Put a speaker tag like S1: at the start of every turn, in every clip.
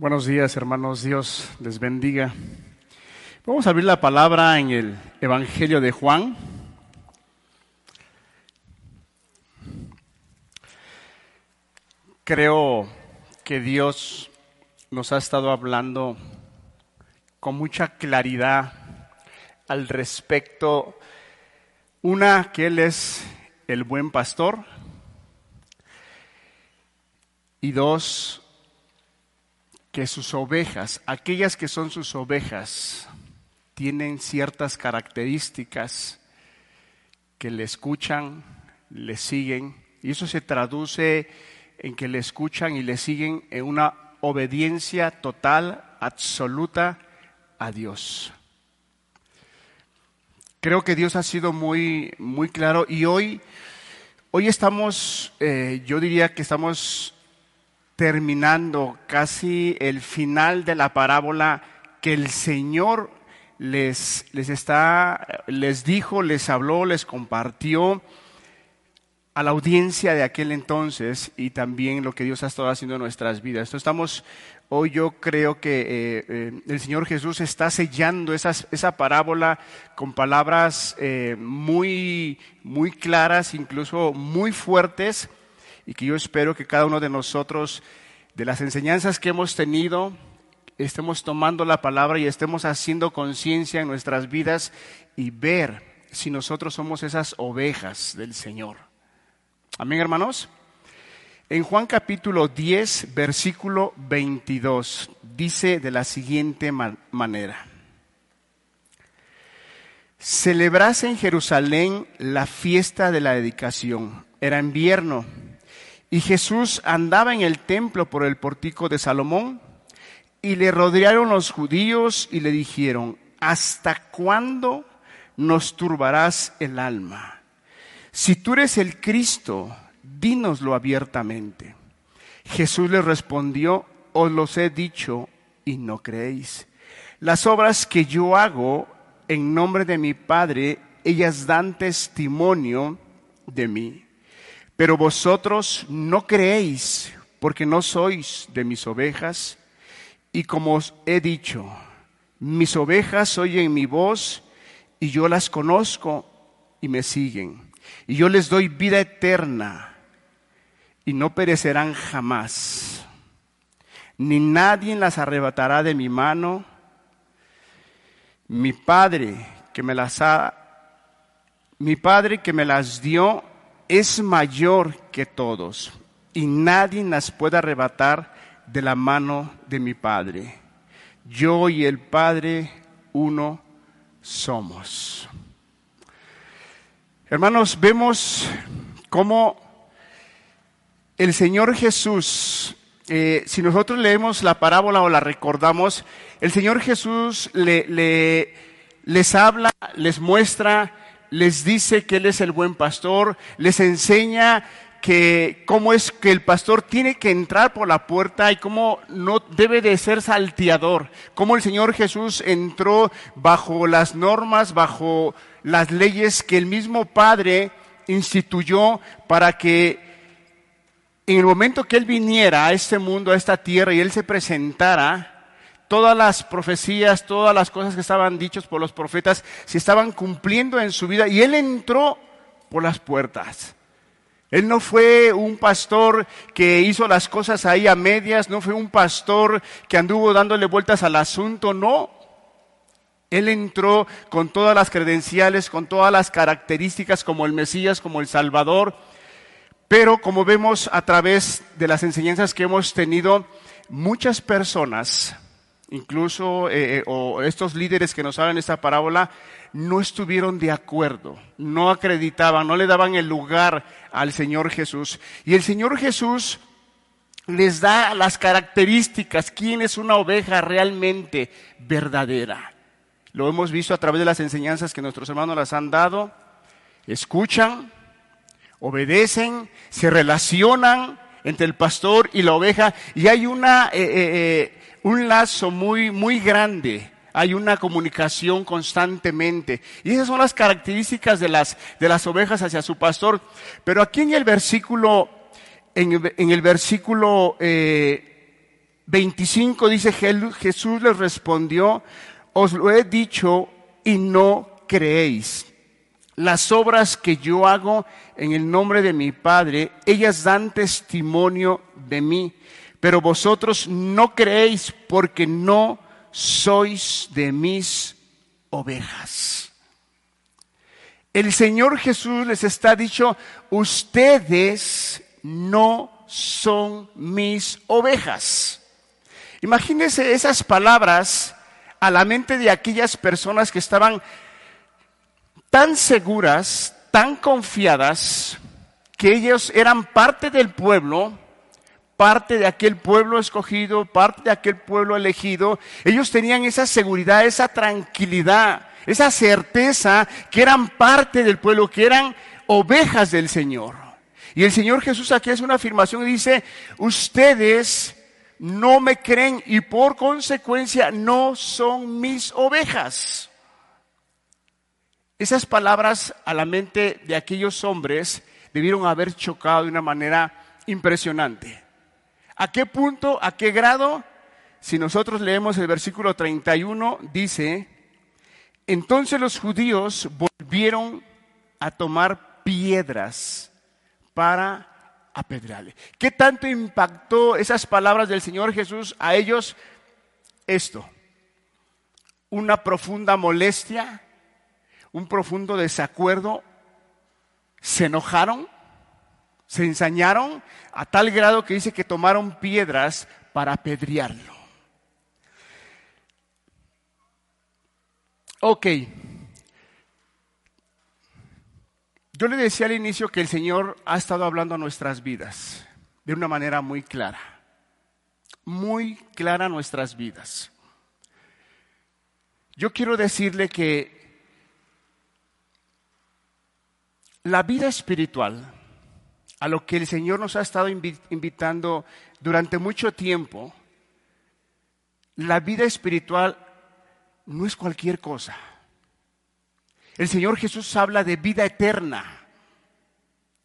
S1: Buenos días, hermanos. Dios les bendiga. Vamos a abrir la palabra en el Evangelio de Juan. Creo que Dios nos ha estado hablando con mucha claridad al respecto. Una, que Él es el buen pastor. Y dos, que sus ovejas, aquellas que son sus ovejas, tienen ciertas características que le escuchan, le siguen, y eso se traduce en que le escuchan y le siguen en una obediencia total, absoluta a Dios. Creo que Dios ha sido muy, muy claro y hoy, hoy estamos, eh, yo diría que estamos terminando casi el final de la parábola que el Señor les, les, está, les dijo, les habló, les compartió a la audiencia de aquel entonces y también lo que Dios ha estado haciendo en nuestras vidas. Estamos, hoy yo creo que eh, eh, el Señor Jesús está sellando esa parábola con palabras eh, muy, muy claras, incluso muy fuertes, y que yo espero que cada uno de nosotros, de las enseñanzas que hemos tenido, estemos tomando la palabra y estemos haciendo conciencia en nuestras vidas y ver si nosotros somos esas ovejas del Señor. Amén, hermanos. En Juan capítulo 10, versículo 22, dice de la siguiente manera. Celebrase en Jerusalén la fiesta de la dedicación. Era invierno y Jesús andaba en el templo por el portico de Salomón y le rodearon los judíos y le dijeron, ¿hasta cuándo nos turbarás el alma? Si tú eres el Cristo, dínoslo abiertamente. Jesús le respondió, os los he dicho y no creéis. Las obras que yo hago en nombre de mi Padre, ellas dan testimonio de mí. Pero vosotros no creéis porque no sois de mis ovejas. Y como os he dicho, mis ovejas oyen mi voz y yo las conozco y me siguen. Y yo les doy vida eterna y no perecerán jamás. Ni nadie las arrebatará de mi mano. Mi Padre que me las ha mi Padre que me las dio es mayor que todos y nadie las puede arrebatar de la mano de mi Padre. Yo y el Padre uno somos. Hermanos, vemos cómo el Señor Jesús, eh, si nosotros leemos la parábola o la recordamos, el Señor Jesús le, les habla, les muestra les dice que Él es el buen pastor, les enseña que cómo es que el pastor tiene que entrar por la puerta y cómo no debe de ser salteador, cómo el Señor Jesús entró bajo las normas, bajo las leyes que el mismo Padre instituyó para que en el momento que Él viniera a este mundo, a esta tierra y Él se presentara, todas las profecías, todas las cosas que estaban dichas por los profetas se estaban cumpliendo en su vida y él entró por las puertas. Él no fue un pastor que hizo las cosas ahí a medias, no fue un pastor que anduvo dándole vueltas al asunto, no. Él entró con todas las credenciales, con todas las características como el Mesías, como el Salvador, pero como vemos a través de las enseñanzas que hemos tenido, muchas personas incluso eh, eh, o estos líderes que nos hablan esta parábola, no estuvieron de acuerdo, no acreditaban, no le daban el lugar al Señor Jesús. Y el Señor Jesús les da las características, quién es una oveja realmente verdadera. Lo hemos visto a través de las enseñanzas que nuestros hermanos las han dado. Escuchan, obedecen, se relacionan entre el pastor y la oveja y hay una... Eh, un lazo muy, muy grande. Hay una comunicación constantemente. Y esas son las características de las, de las ovejas hacia su pastor. Pero aquí en el versículo, en, el versículo 22, 25 dice Jesús les respondió, os lo he dicho y no creéis. Las obras que yo hago en el nombre de mi Padre, ellas dan testimonio de mí, pero vosotros no creéis porque no sois de mis ovejas. El Señor Jesús les está dicho, ustedes no son mis ovejas. Imagínense esas palabras a la mente de aquellas personas que estaban tan seguras, tan confiadas, que ellos eran parte del pueblo, parte de aquel pueblo escogido, parte de aquel pueblo elegido. Ellos tenían esa seguridad, esa tranquilidad, esa certeza que eran parte del pueblo, que eran ovejas del Señor. Y el Señor Jesús aquí hace una afirmación y dice, ustedes no me creen y por consecuencia no son mis ovejas. Esas palabras a la mente de aquellos hombres debieron haber chocado de una manera impresionante. ¿A qué punto, a qué grado? Si nosotros leemos el versículo 31, dice, entonces los judíos volvieron a tomar piedras para apedrearle. ¿Qué tanto impactó esas palabras del Señor Jesús a ellos? Esto, una profunda molestia, un profundo desacuerdo, se enojaron, se ensañaron a tal grado que dice que tomaron piedras para apedrearlo. Ok. Yo le decía al inicio que el Señor ha estado hablando a nuestras vidas de una manera muy clara, muy clara nuestras vidas. Yo quiero decirle que La vida espiritual, a lo que el Señor nos ha estado invitando durante mucho tiempo, la vida espiritual no es cualquier cosa. El Señor Jesús habla de vida eterna,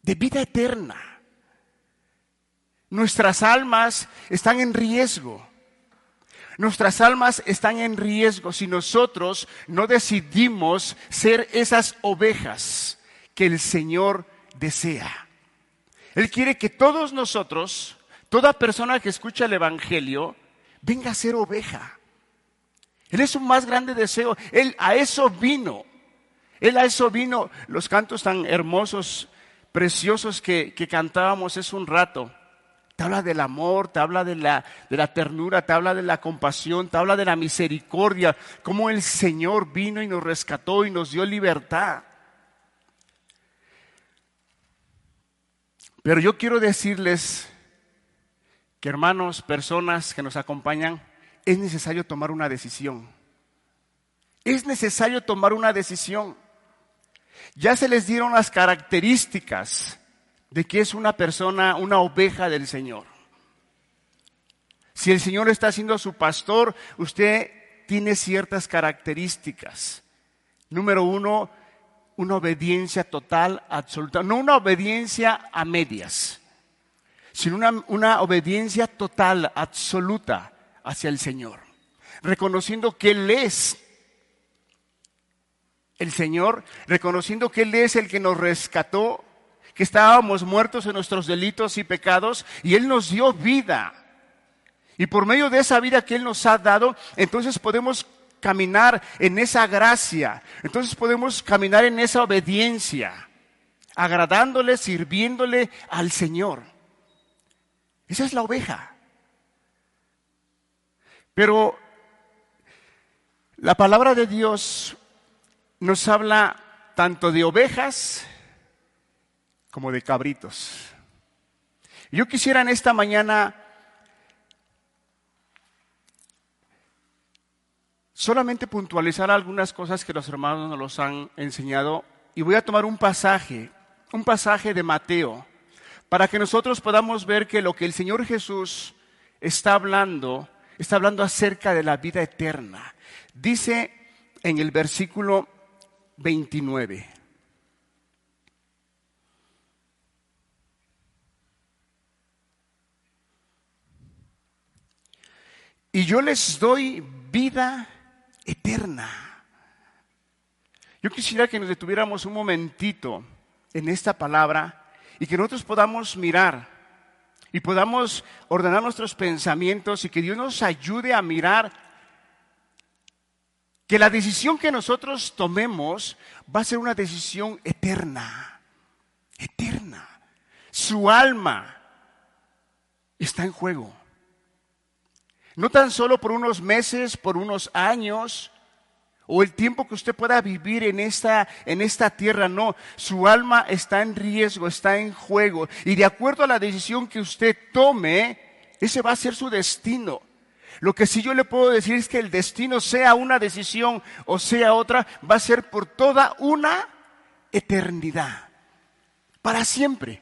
S1: de vida eterna. Nuestras almas están en riesgo. Nuestras almas están en riesgo si nosotros no decidimos ser esas ovejas que el Señor desea. Él quiere que todos nosotros, toda persona que escucha el Evangelio, venga a ser oveja. Él es su más grande deseo. Él a eso vino. Él a eso vino. Los cantos tan hermosos, preciosos que, cantábamos hace un rato. Te habla del amor, te habla de la, de la ternura, te habla de la compasión, te habla de la misericordia, cómo el Señor vino y nos rescató y nos dio libertad. Pero yo quiero decirles que hermanos, personas que nos acompañan, es necesario tomar una decisión. Es necesario tomar una decisión. Ya se les dieron las características de que es una persona, una oveja del Señor. Si el Señor está siendo su pastor, usted tiene ciertas características. Número uno, una obediencia total, absoluta, no una obediencia a medias, sino una, una obediencia total, absoluta hacia el Señor, reconociendo que Él es el Señor, reconociendo que Él es el que nos rescató, que estábamos muertos en nuestros delitos y pecados, y Él nos dio vida. Y por medio de esa vida que Él nos ha dado, entonces podemos caminar en esa gracia. Entonces podemos caminar en esa obediencia, agradándole, sirviéndole al Señor. Esa es la oveja. Pero la palabra de Dios nos habla tanto de ovejas como de cabritos. Yo quisiera en esta mañana solamente puntualizar algunas cosas que los hermanos nos los han enseñado y voy a tomar un pasaje, un pasaje de Mateo, para que nosotros podamos ver que lo que el Señor Jesús está hablando, está hablando acerca de la vida eterna. Dice en el versículo 29. y yo les doy vida eterna. Yo quisiera que nos detuviéramos un momentito en esta palabra y que nosotros podamos mirar y podamos ordenar nuestros pensamientos y que Dios nos ayude a mirar que la decisión que nosotros tomemos va a ser una decisión eterna, eterna. Su alma está en juego. No tan solo por unos meses, por unos años, o el tiempo que usted pueda vivir en esta, en esta tierra, no, su alma está en riesgo, está en juego. Y de acuerdo a la decisión que usted tome, ese va a ser su destino. Lo que sí yo le puedo decir es que el destino, sea una decisión o sea otra, va a ser por toda una eternidad, para siempre.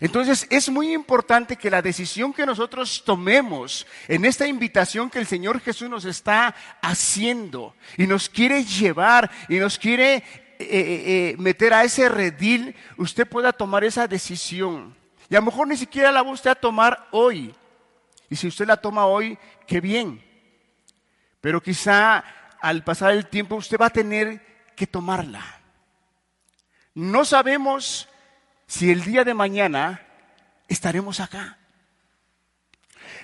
S1: Entonces es muy importante que la decisión que nosotros tomemos en esta invitación que el Señor Jesús nos está haciendo y nos quiere llevar y nos quiere eh, eh, eh, meter a ese redil, usted pueda tomar esa decisión. Y a lo mejor ni siquiera la va usted a tomar hoy. Y si usted la toma hoy, qué bien. Pero quizá al pasar el tiempo usted va a tener que tomarla. No sabemos si el día de mañana estaremos acá.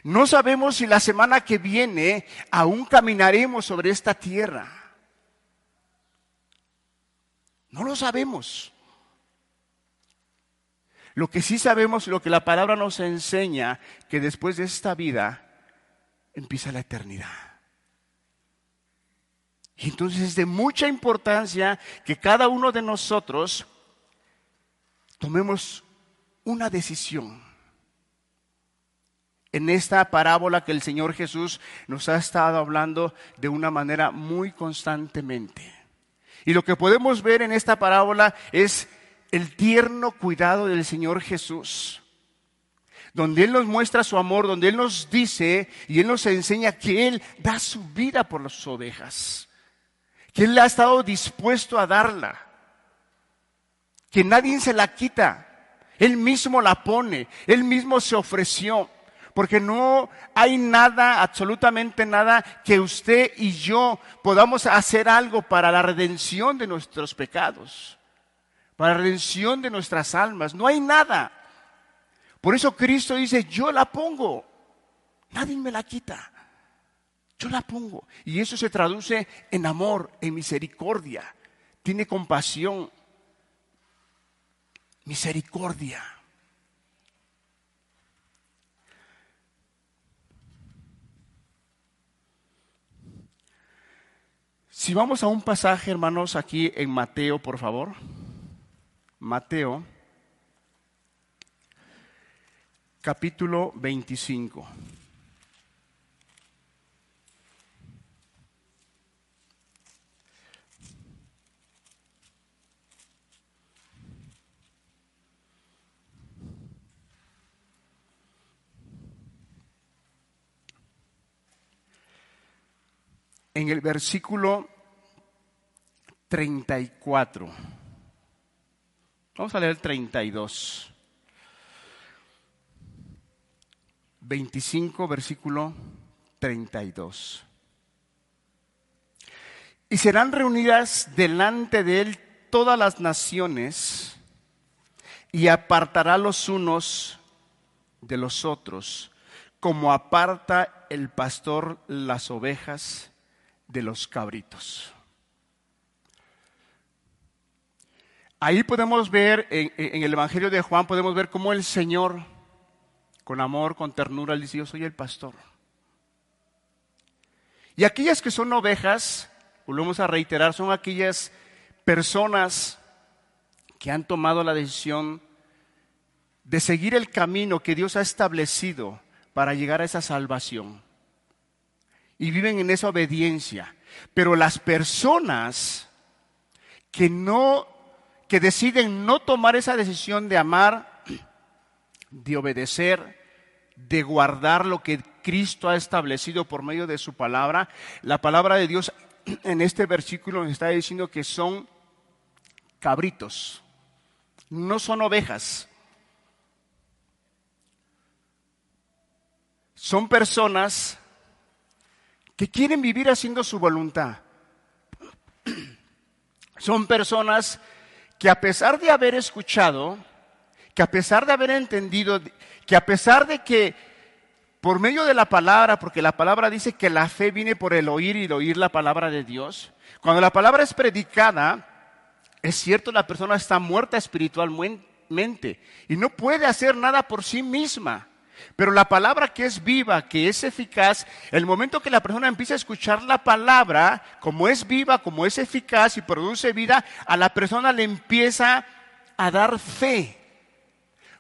S1: No sabemos si la semana que viene aún caminaremos sobre esta tierra. No lo sabemos. Lo que sí sabemos, lo que la palabra nos enseña, que después de esta vida empieza la eternidad. Y entonces es de mucha importancia que cada uno de nosotros tomemos una decisión. En esta parábola que el Señor Jesús nos ha estado hablando de una manera muy constantemente. Y lo que podemos ver en esta parábola es el tierno cuidado del Señor Jesús, donde Él nos muestra su amor, donde Él nos dice y Él nos enseña que Él da su vida por las ovejas, que Él ha estado dispuesto a darla que nadie se la quita. Él mismo la pone, él mismo se ofreció. Porque no hay nada, absolutamente nada, que usted y yo podamos hacer algo para la redención de nuestros pecados, para la redención de nuestras almas. No hay nada. Por eso Cristo dice, yo la pongo. Nadie me la quita. Yo la pongo. Y eso se traduce en amor, en misericordia. Tiene compasión, misericordia. Si vamos a un pasaje, hermanos, aquí en Mateo, por favor. Mateo, capítulo 25. En el versículo 34. Vamos a leer el 32. 25, versículo 32. Y serán reunidas delante de él todas las naciones y apartará los unos de los otros, como aparta el pastor las ovejas de los cabritos. Ahí podemos ver, en, el Evangelio de Juan, podemos ver cómo el Señor, con amor, con ternura, le dice, yo soy el pastor. Y aquellas que son ovejas, volvemos a reiterar, son aquellas personas que han tomado la decisión de seguir el camino que Dios ha establecido para llegar a esa salvación y viven en esa obediencia. Pero las personas que no, que deciden no tomar esa decisión de amar, de obedecer, de guardar lo que Cristo ha establecido por medio de su palabra, la palabra de Dios en este versículo nos está diciendo que son cabritos, no son ovejas. son personas que quieren vivir haciendo su voluntad. Son personas que a pesar de haber escuchado, que a pesar de haber entendido, que a pesar de que por medio de la palabra, porque la palabra dice que la fe viene por el oír y el oír la palabra de Dios, cuando la palabra es predicada, es cierto, la persona está muerta espiritualmente y no puede hacer nada por sí misma. Pero la palabra que es viva, que es eficaz, el momento que la persona empieza a escuchar la palabra, como es viva, como es eficaz y produce vida, a la persona le empieza a dar fe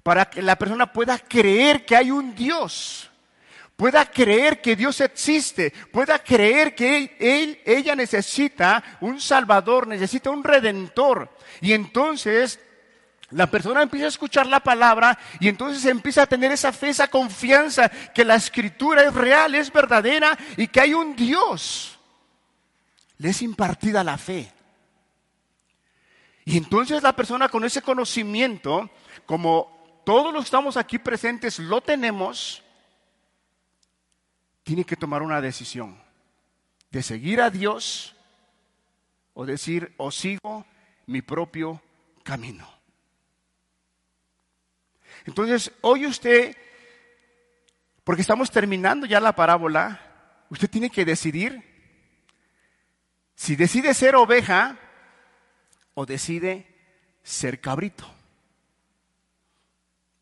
S1: para que la persona pueda creer que hay un Dios, pueda creer que Dios existe, pueda creer que él, ella necesita un Salvador, necesita un Redentor. Y entonces la persona empieza a escuchar la palabra y entonces empieza a tener esa fe, esa confianza que la escritura es real, es verdadera y que hay un Dios. Le es impartida la fe. Y entonces la persona con ese conocimiento, como todos los que estamos aquí presentes lo tenemos, tiene que tomar una decisión de seguir a Dios o decir, o sigo mi propio camino. Entonces, hoy usted, porque estamos terminando ya la parábola, usted tiene que decidir si decide ser oveja o decide ser cabrito.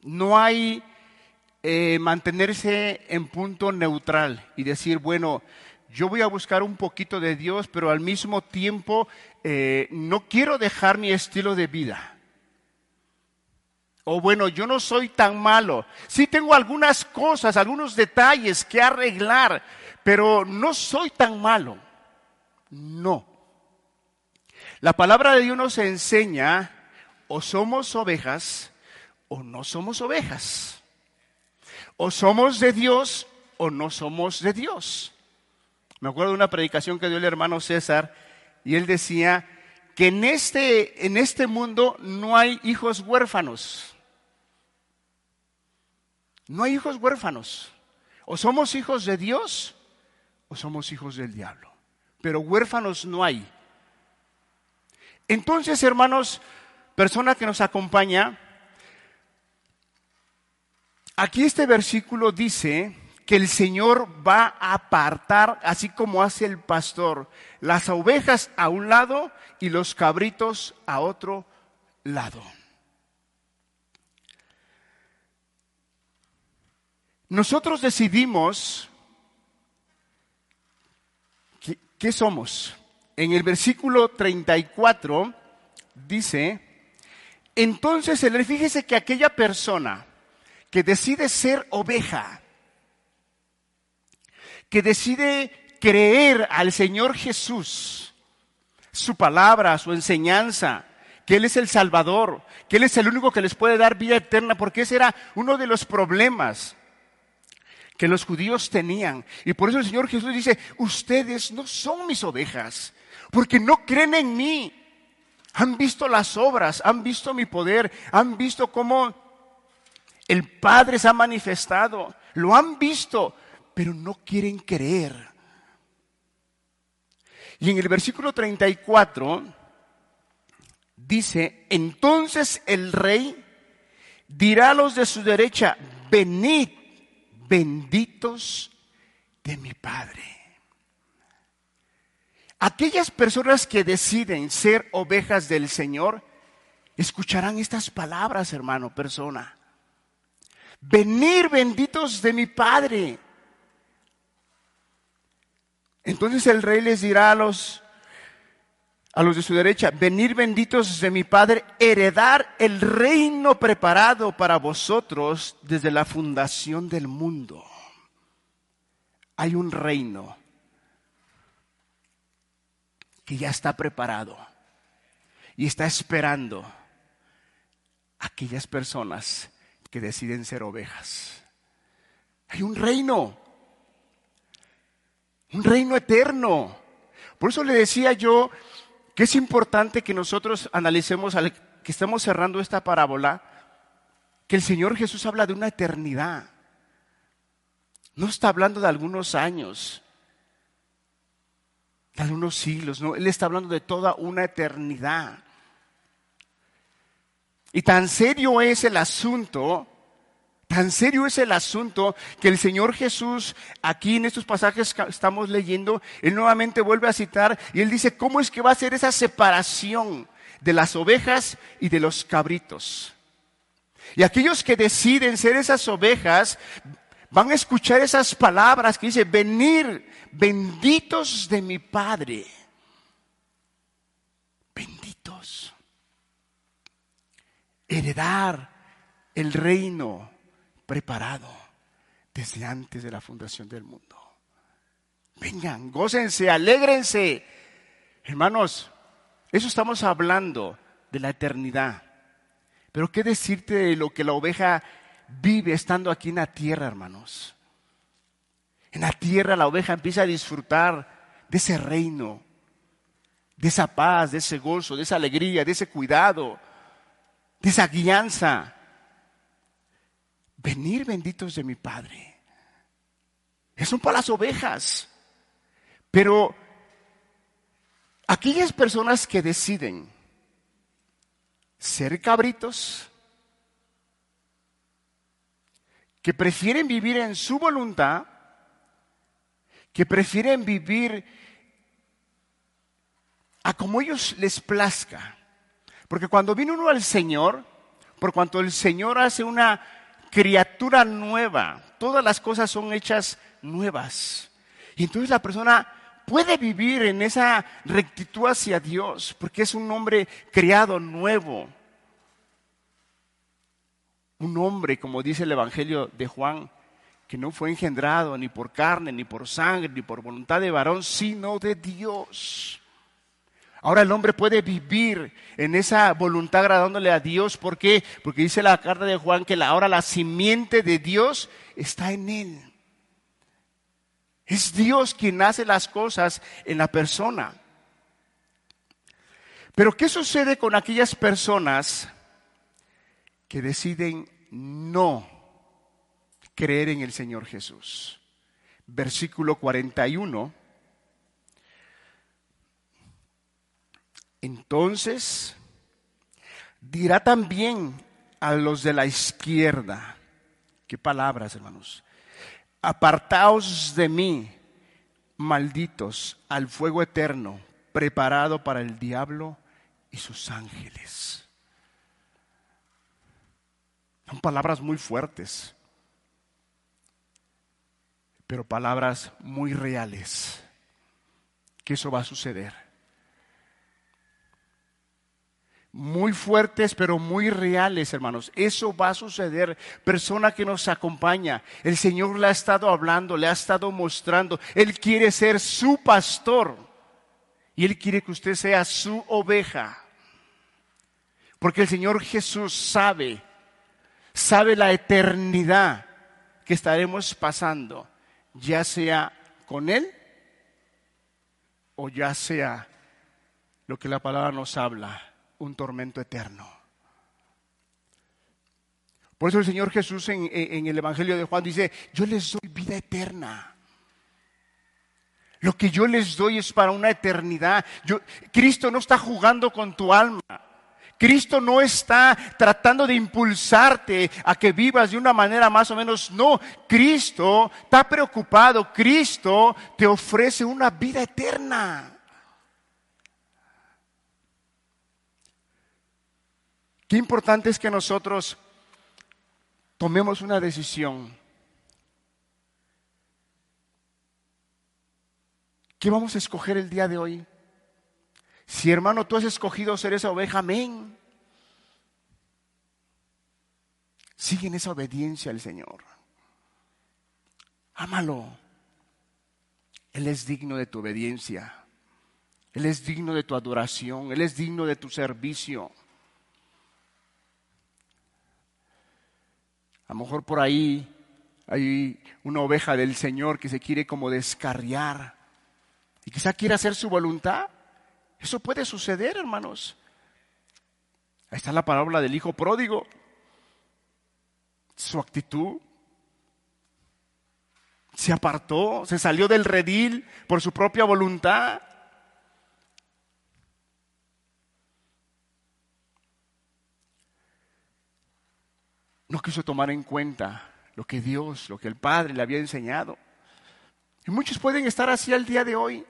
S1: No hay eh, mantenerse en punto neutral y decir, bueno, yo voy a buscar un poquito de Dios, pero al mismo tiempo eh, no quiero dejar mi estilo de vida. O bueno, yo no soy tan malo. Sí tengo algunas cosas, algunos detalles que arreglar, pero no soy tan malo. No. La palabra de Dios nos enseña o somos ovejas o no somos ovejas. O somos de Dios o no somos de Dios. Me acuerdo de una predicación que dio el hermano César y él decía que en este, en este mundo no hay hijos huérfanos. No hay hijos huérfanos. O somos hijos de Dios o somos hijos del diablo. Pero huérfanos no hay. Entonces, hermanos, persona que nos acompaña, aquí este versículo dice que el Señor va a apartar, así como hace el pastor, las ovejas a un lado y los cabritos a otro lado. Nosotros decidimos qué, somos. En el versículo 34 dice, entonces, fíjese que aquella persona que decide ser oveja, que decide creer al Señor Jesús, su palabra, su enseñanza, que Él es el Salvador, que Él es el único que les puede dar vida eterna, porque ese era uno de los problemas que los judíos tenían. Y por eso el Señor Jesús dice, ustedes no son mis ovejas, porque no creen en mí. Han visto las obras, han visto mi poder, han visto cómo el Padre se ha manifestado, lo han visto, pero no quieren creer. Y en el versículo 34 dice, entonces el rey dirá a los de su derecha, venid benditos de mi Padre. Aquellas personas que deciden ser ovejas del Señor, escucharán estas palabras, hermano, persona. Venir benditos de mi Padre. Entonces el rey les dirá a los a los de su derecha, venir benditos de mi Padre, heredar el reino preparado para vosotros desde la fundación del mundo. Hay un reino que ya está preparado y está esperando a aquellas personas que deciden ser ovejas. Hay un reino, un reino eterno. Por eso le decía yo que es importante que nosotros analicemos, al que estamos cerrando esta parábola, que el Señor Jesús habla de una eternidad. No está hablando de algunos años, de algunos siglos, no, Él está hablando de toda una eternidad. Y tan serio es el asunto, tan serio es el asunto que el Señor Jesús, aquí en estos pasajes que estamos leyendo, Él nuevamente vuelve a citar y Él dice, ¿cómo es que va a ser esa separación de las ovejas y de los cabritos? Y aquellos que deciden ser esas ovejas van a escuchar esas palabras que dice, venir benditos de mi Padre. Benditos. Heredar el reino preparado desde antes de la fundación del mundo. Vengan, gócense, alégrense. Hermanos, eso estamos hablando de la eternidad. Pero ¿qué decirte de lo que la oveja vive estando aquí en la tierra, hermanos? En la tierra la oveja empieza a disfrutar de ese reino, de esa paz, de ese gozo, de esa alegría, de ese cuidado, de esa guianza. Venir benditos de mi Padre. Eso para las ovejas. Pero aquellas personas que deciden ser cabritos, que prefieren vivir en su voluntad, que prefieren vivir a como ellos les plazca. Porque cuando viene uno al Señor, por cuanto el Señor hace una criatura nueva, todas las cosas son hechas nuevas. Y entonces la persona puede vivir en esa rectitud hacia Dios, porque es un hombre criado nuevo. Un hombre, como dice el Evangelio de Juan, que no fue engendrado ni por carne, ni por sangre, ni por voluntad de varón, sino de Dios. Ahora el hombre puede vivir en esa voluntad agradándole a Dios. ¿Por qué? Porque dice la carta de Juan que ahora la simiente de Dios está en él. Es Dios quien hace las cosas en la persona. Pero ¿qué sucede con aquellas personas que deciden no creer en el Señor Jesús. Versículo 41. Entonces dirá también a los de la izquierda, qué palabras hermanos, apartaos de mí, malditos, al fuego eterno, preparado para el diablo y sus ángeles. Son palabras muy fuertes pero palabras muy reales, que eso va a suceder. Muy fuertes, pero muy reales, hermanos. Eso va a suceder. Persona que nos acompaña, el Señor le ha estado hablando, le ha estado mostrando. Él quiere ser su pastor y Él quiere que usted sea su oveja. Porque el Señor Jesús sabe, sabe la eternidad que estaremos pasando ya sea con Él o ya sea lo que la palabra nos habla, un tormento eterno. Por eso el Señor Jesús en, el Evangelio de Juan dice, yo les doy vida eterna. Lo que yo les doy es para una eternidad. Cristo no está jugando con tu alma. Cristo no está tratando de impulsarte a que vivas de una manera más o menos, no, Cristo está preocupado, Cristo te ofrece una vida eterna. Importante es que nosotros tomemos una decisión. ¿Qué vamos a escoger el día de hoy? Si hermano, tú has escogido ser esa oveja, amén. Sigue en esa obediencia al Señor. Ámalo. Él es digno de tu obediencia. Él es digno de tu adoración. Él es digno de tu servicio. A lo mejor por ahí hay una oveja del Señor que se quiere como descarriar y quizá quiera hacer su voluntad. Eso puede suceder, hermanos. Ahí está la parábola del hijo pródigo. Su actitud. Se apartó, se salió del redil por su propia voluntad. No quiso tomar en cuenta lo que Dios, lo que el Padre le había enseñado. Y muchos pueden estar así al día de hoy,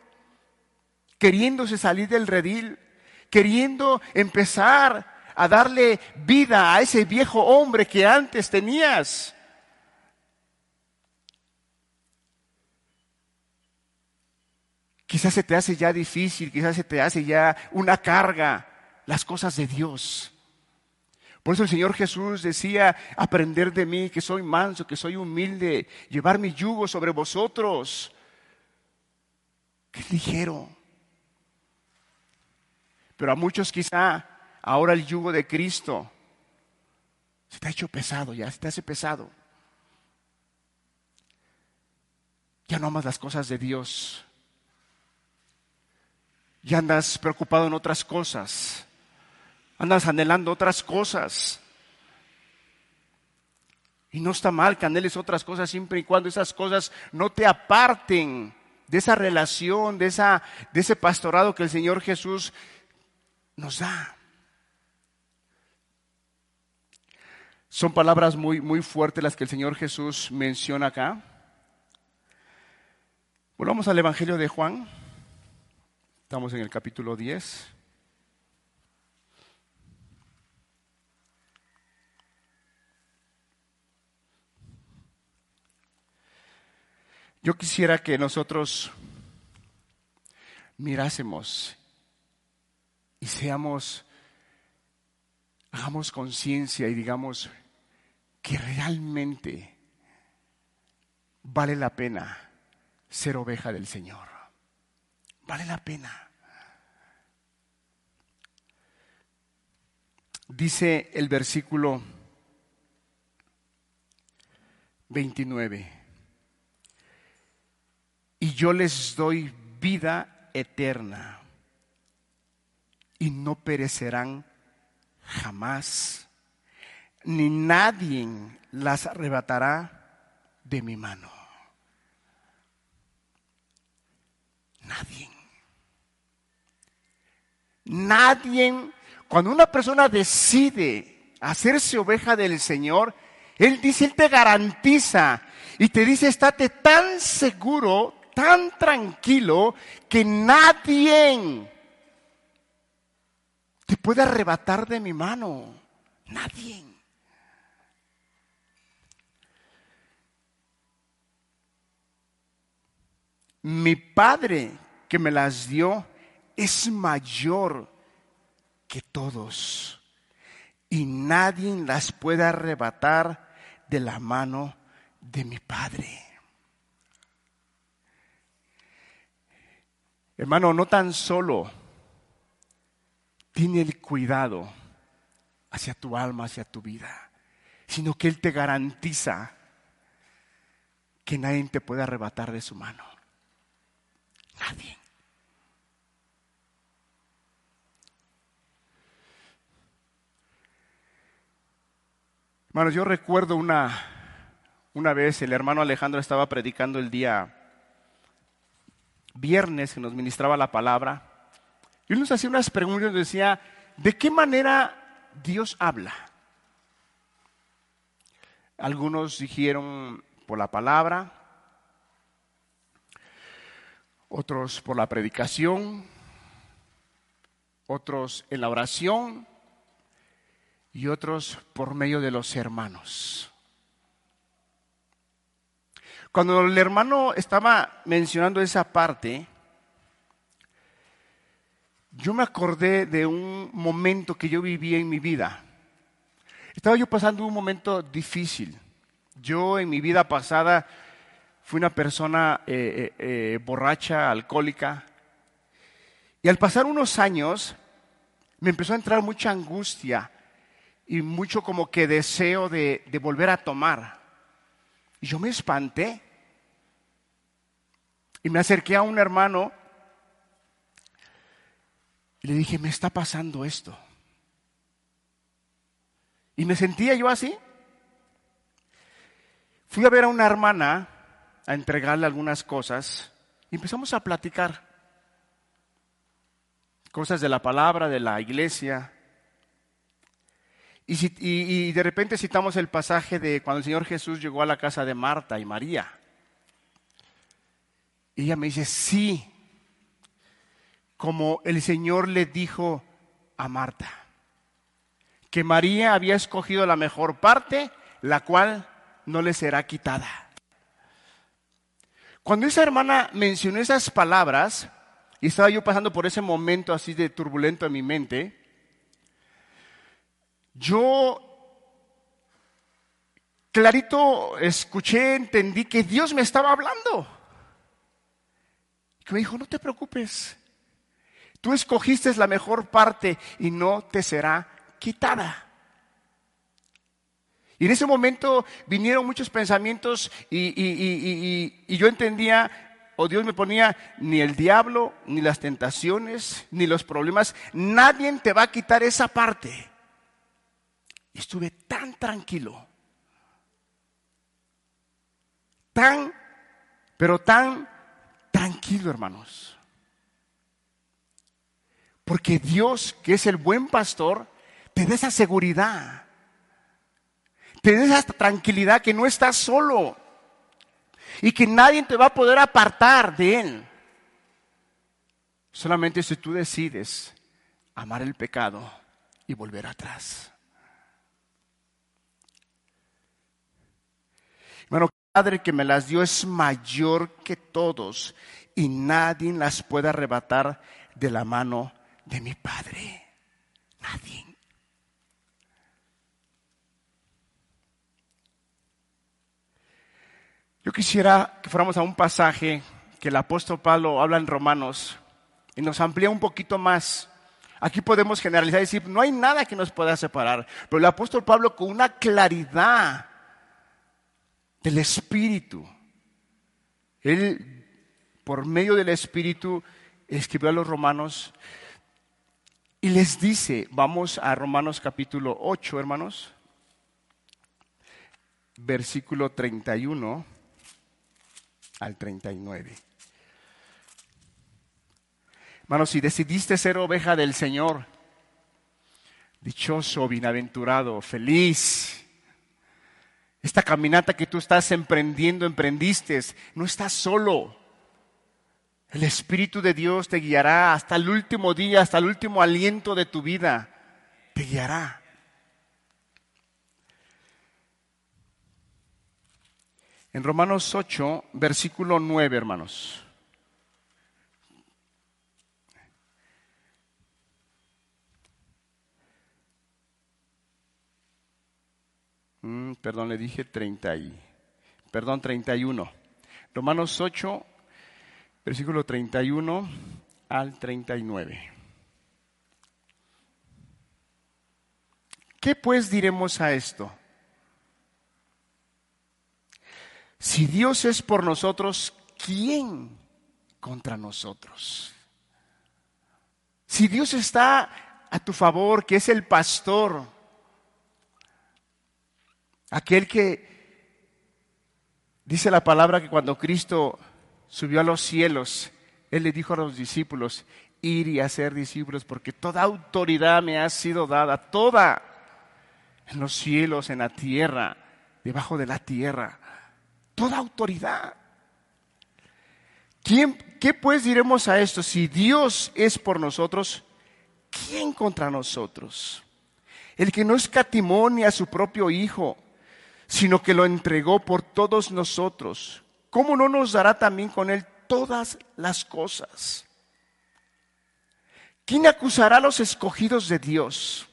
S1: queriéndose salir del redil, queriendo empezar a darle vida a ese viejo hombre que antes tenías. Quizás se te hace ya difícil, quizás se te hace ya una carga las cosas de Dios. Por eso el Señor Jesús decía, aprender de mí, que soy manso, que soy humilde, llevar mi yugo sobre vosotros. Qué ligero. Pero a muchos quizá ahora el yugo de Cristo se te ha hecho pesado, ya se te hace pesado. Ya no amas las cosas de Dios. Ya andas preocupado en otras cosas. Andas anhelando otras cosas. Y no está mal que anheles otras cosas siempre y cuando esas cosas no te aparten de esa relación, de, esa, de ese pastorado que el Señor Jesús nos da. Son palabras muy, muy fuertes las que el Señor Jesús menciona acá. Volvamos al Evangelio de Juan. Estamos en el capítulo 10. Yo quisiera que nosotros mirásemos y seamos, hagamos conciencia y digamos que realmente vale la pena ser oveja del Señor. Vale la pena. Dice el versículo 29. Y yo les doy vida eterna y no perecerán jamás, ni nadie las arrebatará de mi mano. Nadie. Nadie, cuando una persona decide hacerse oveja del Señor, Él dice, Él te garantiza y te dice, estate tan seguro, tan tranquilo, que nadie te puede arrebatar de mi mano. Nadie. Mi Padre que me las dio es mayor que todos y nadie las puede arrebatar de la mano de mi Padre. Hermano, no tan solo tiene el cuidado hacia tu alma, hacia tu vida, sino que Él te garantiza que nadie te puede arrebatar de su mano. Nadie. Hermanos, yo recuerdo una, una vez el hermano Alejandro estaba predicando el día viernes que nos ministraba la palabra y él nos hacía unas preguntas y decía, ¿de qué manera Dios habla? Algunos dijeron por la palabra, otros por la predicación, otros en la oración y otros por medio de los hermanos. Cuando el hermano estaba mencionando esa parte, yo me acordé de un momento que yo viví en mi vida. Estaba yo pasando un momento difícil. Yo en mi vida pasada fui una persona eh, eh, eh, borracha, alcohólica. Y al pasar unos años me empezó a entrar mucha angustia y mucho como que deseo de, de volver a tomar. Y yo me espanté. Y me acerqué a un hermano y le dije, me está pasando esto. Y me sentía yo así. Fui a ver a una hermana a entregarle algunas cosas y empezamos a platicar. Cosas de la palabra, de la iglesia. Y, y, de repente citamos el pasaje de cuando el Señor Jesús llegó a la casa de Marta y María. Y ella me dice, sí, como el Señor le dijo a Marta, que María había escogido la mejor parte, la cual no le será quitada. Cuando esa hermana mencionó esas palabras, y estaba yo pasando por ese momento así de turbulento en mi mente, yo clarito escuché, entendí que Dios me estaba hablando. Que me dijo, no te preocupes, tú escogiste la mejor parte y no te será quitada. Y en ese momento vinieron muchos pensamientos y, yo entendía, o Dios me ponía, ni el diablo, ni las tentaciones, ni los problemas, nadie te va a quitar esa parte. Y estuve tan tranquilo, tan, pero tan tranquilo, hermanos. Porque Dios, que es el buen pastor, te da esa seguridad te esa tranquilidad que no estás solo y que nadie te va a poder apartar de Él. Solamente si tú decides amar el pecado y volver atrás. Bueno, Padre que me las dio es mayor que todos y nadie las puede arrebatar de la mano de mi Padre. Nadie. Yo quisiera que fuéramos a un pasaje que el apóstol Pablo habla en Romanos y nos amplía un poquito más. Aquí podemos generalizar y decir, no hay nada que nos pueda separar, pero el apóstol Pablo con una claridad del Espíritu, él por medio del Espíritu escribió a los romanos y les dice, vamos a Romanos capítulo 8, hermanos, versículo 31 al 39. Hermanos, si decidiste ser oveja del Señor, dichoso, bienaventurado, feliz. Esta caminata que tú estás emprendiendo, emprendiste, no estás solo. El Espíritu de Dios te guiará hasta el último día, hasta el último aliento de tu vida. Te guiará. En Romanos 8, versículo 9, hermanos. Mm, perdón, le dije 30 y, perdón, 31. Romanos 8, versículo 31 al 39. ¿Qué pues diremos a esto? Si Dios es por nosotros, ¿quién contra nosotros? Si Dios está a tu favor, que es el pastor, aquel que dice la palabra que cuando Cristo subió a los cielos, Él le dijo a los discípulos, ir y hacer discípulos, porque toda autoridad me ha sido dada, toda, en los cielos, en la tierra, debajo de la tierra toda autoridad. ¿Quién, ¿Qué pues diremos a esto? Si Dios es por nosotros, ¿quién contra nosotros? El que no escatimó ni a su propio Hijo, sino que lo entregó por todos nosotros, ¿cómo no nos dará también con él todas las cosas? ¿Quién acusará a los escogidos de Dios?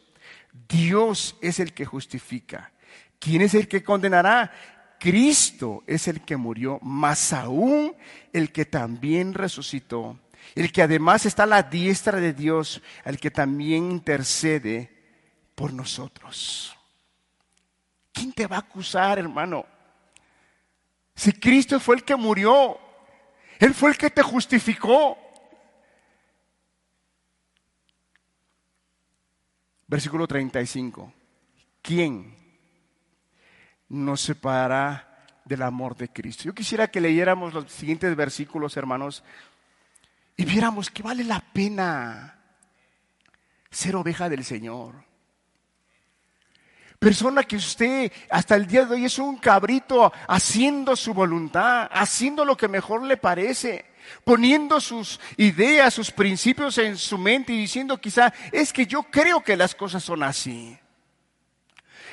S1: Dios es el que justifica. ¿Quién es el que condenará? Cristo es el que murió, más aún el que también resucitó, el que además está a la diestra de Dios, el que también intercede por nosotros. ¿Quién te va a acusar, hermano? Si Cristo fue el que murió, Él fue el que te justificó. Versículo 35. ¿Quién nos separará del amor de Cristo. Yo quisiera que leyéramos los siguientes versículos, hermanos, y viéramos que vale la pena ser oveja del Señor. Persona que usted hasta el día de hoy es un cabrito haciendo su voluntad, haciendo lo que mejor le parece, poniendo sus ideas, sus principios en su mente y diciendo quizá, es que yo creo que las cosas son así.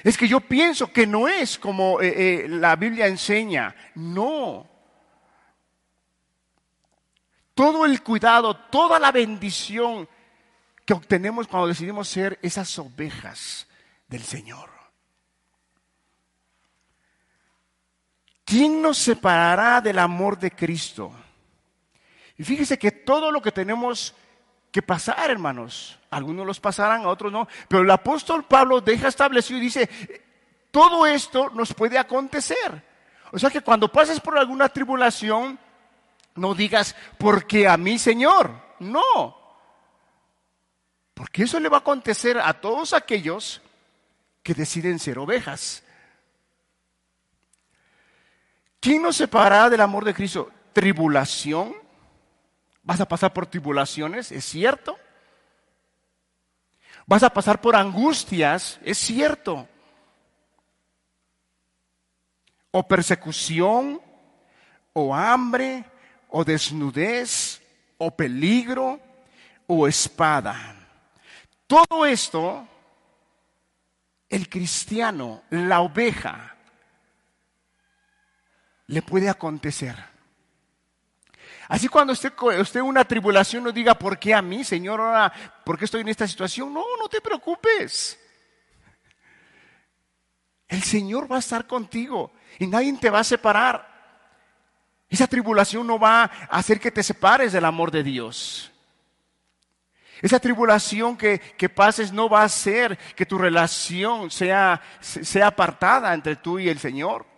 S1: Es que yo pienso que no es como eh, eh, la Biblia enseña. No. Todo el cuidado, toda la bendición que obtenemos cuando decidimos ser esas ovejas del Señor. ¿Quién nos separará del amor de Cristo? Y fíjese que todo lo que tenemos que pasar, hermanos, algunos los pasarán, a otros no, pero el apóstol Pablo deja establecido y dice, todo esto nos puede acontecer. O sea que cuando pases por alguna tribulación, no digas, porque a mí, Señor, no. Porque eso le va a acontecer a todos aquellos que deciden ser ovejas. ¿Quién nos separará del amor de Cristo? ¿Tribulación? ¿Vas a pasar por tribulaciones? ¿Es cierto? ¿Vas a pasar por angustias? ¿Es cierto? ¿O persecución? ¿O hambre? ¿O desnudez? ¿O peligro? ¿O espada? Todo esto, el cristiano, la oveja, le puede acontecer. Así cuando usted, usted una tribulación no diga, ¿por qué a mí, Señor? Ahora, ¿por qué estoy en esta situación? No, no te preocupes. El Señor va a estar contigo y nadie te va a separar. Esa tribulación no va a hacer que te separes del amor de Dios. Esa tribulación que, que, pases no va a hacer que tu relación sea, sea apartada entre tú y el Señor.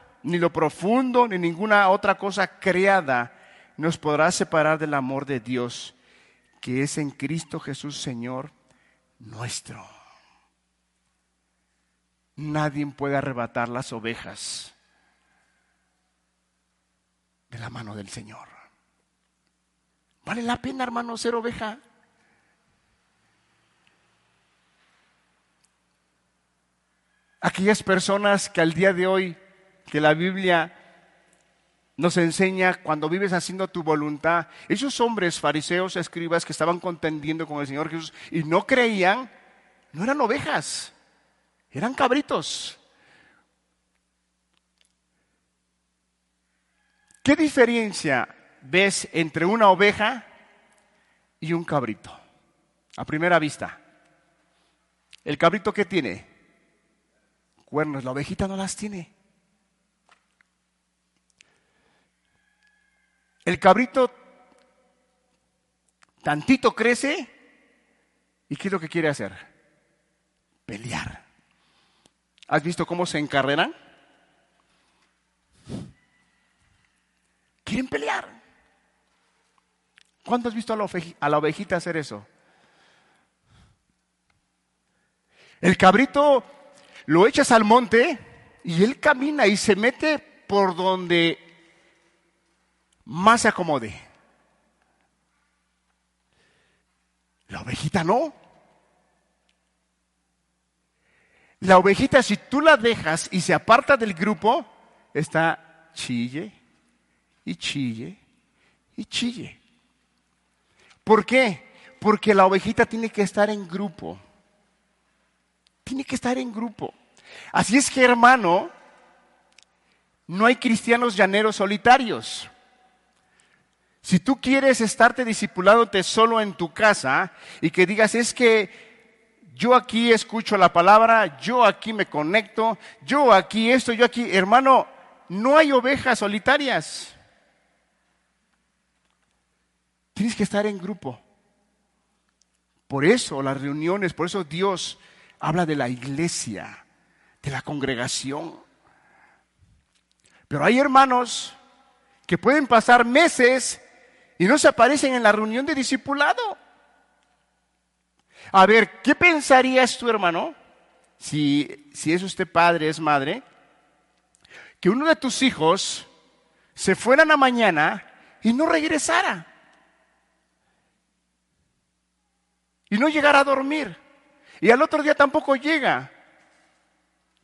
S1: ni lo profundo, ni ninguna otra cosa creada nos podrá separar del amor de Dios, que es en Cristo Jesús Señor nuestro. Nadie puede arrebatar las ovejas de la mano del Señor. ¿Vale la pena, hermano, ser oveja? Aquellas personas que al día de hoy que la Biblia nos enseña cuando vives haciendo tu voluntad. Esos hombres, fariseos, escribas que estaban contendiendo con el Señor Jesús y no creían, no eran ovejas, eran cabritos. ¿Qué diferencia ves entre una oveja y un cabrito? A primera vista. ¿El cabrito qué tiene? Cuernos, la ovejita no las tiene. El cabrito tantito crece y ¿qué es lo que quiere hacer? Pelear. ¿Has visto cómo se encarreran? Quieren pelear. ¿Cuándo has visto a la, a la ovejita hacer eso? El cabrito lo echas al monte y él camina y se mete por donde más se acomode. La ovejita no. La ovejita, si tú la dejas y se aparta del grupo, está chille y chille y chille. ¿Por qué? Porque la ovejita tiene que estar en grupo. Tiene que estar en grupo. Así es que, hermano, no hay cristianos llaneros solitarios. Si tú quieres estarte discipulándote solo en tu casa y que digas, es que yo aquí escucho la palabra, yo aquí me conecto, yo aquí esto, yo aquí, hermano, no hay ovejas solitarias. Tienes que estar en grupo. Por eso las reuniones, por eso Dios habla de la iglesia, de la congregación. Pero hay hermanos que pueden pasar meses y no se aparecen en la reunión de discipulado. A ver, ¿qué pensarías tú, hermano, si, si es usted padre, es madre, que uno de tus hijos se fuera a mañana y no regresara? Y no llegara a dormir. Y al otro día tampoco llega.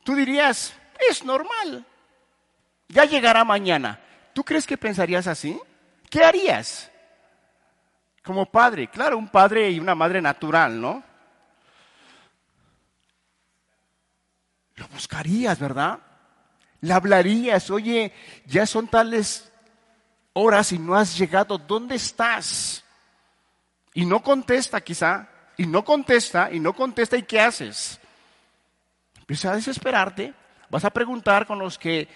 S1: Tú dirías, es normal. Ya llegará mañana. ¿Tú crees que pensarías así? ¿Qué harías? Como padre, claro, un padre y una madre natural, ¿no? Lo buscarías, ¿verdad? Le hablarías, oye, ya son tales horas y no has llegado, ¿dónde estás? Y no contesta quizá, y no contesta, y no contesta, ¿y qué haces? Empiezas a desesperarte, vas a preguntar con los que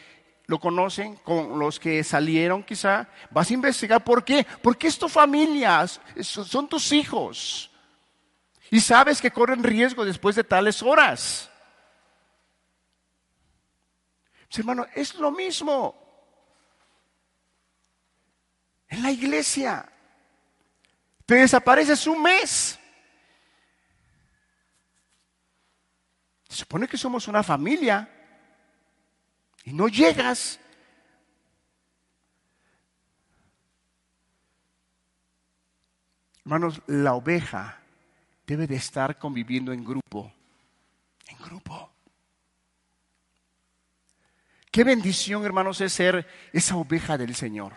S1: lo conocen, con los que salieron quizá, vas a investigar por qué, porque es tu familia, son tus hijos. Y sabes que corren riesgo después de tales horas. Pues, hermano, es lo mismo. En la iglesia. Te desapareces un mes. Se supone que somos una familia y no llegas. Hermanos, la oveja debe de estar conviviendo en grupo, en grupo. Qué bendición, hermanos, es ser esa oveja del Señor.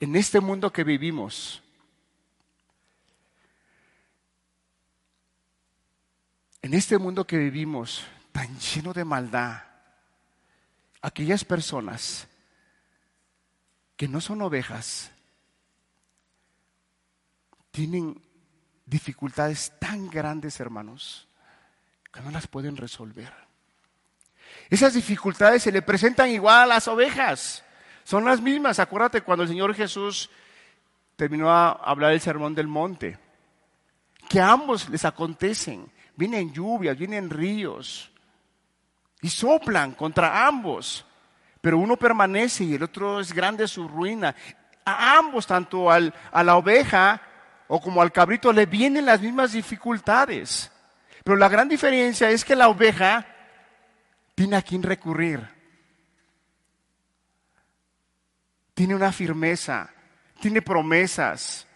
S1: En este mundo que vivimos, en este mundo que vivimos, tan lleno de maldad, aquellas personas que no son ovejas tienen dificultades tan grandes, hermanos, que no las pueden resolver. Esas dificultades se le presentan igual a las ovejas. Son las mismas. Acuérdate cuando el Señor Jesús terminó a hablar el sermón del monte, que a ambos les acontecen. Vienen lluvias, vienen ríos, y soplan contra ambos. Pero uno permanece y el otro es grande su ruina. A ambos, tanto al, a la oveja o como al cabrito, le vienen las mismas dificultades. Pero la gran diferencia es que la oveja tiene a quien recurrir. Tiene una firmeza, tiene promesas,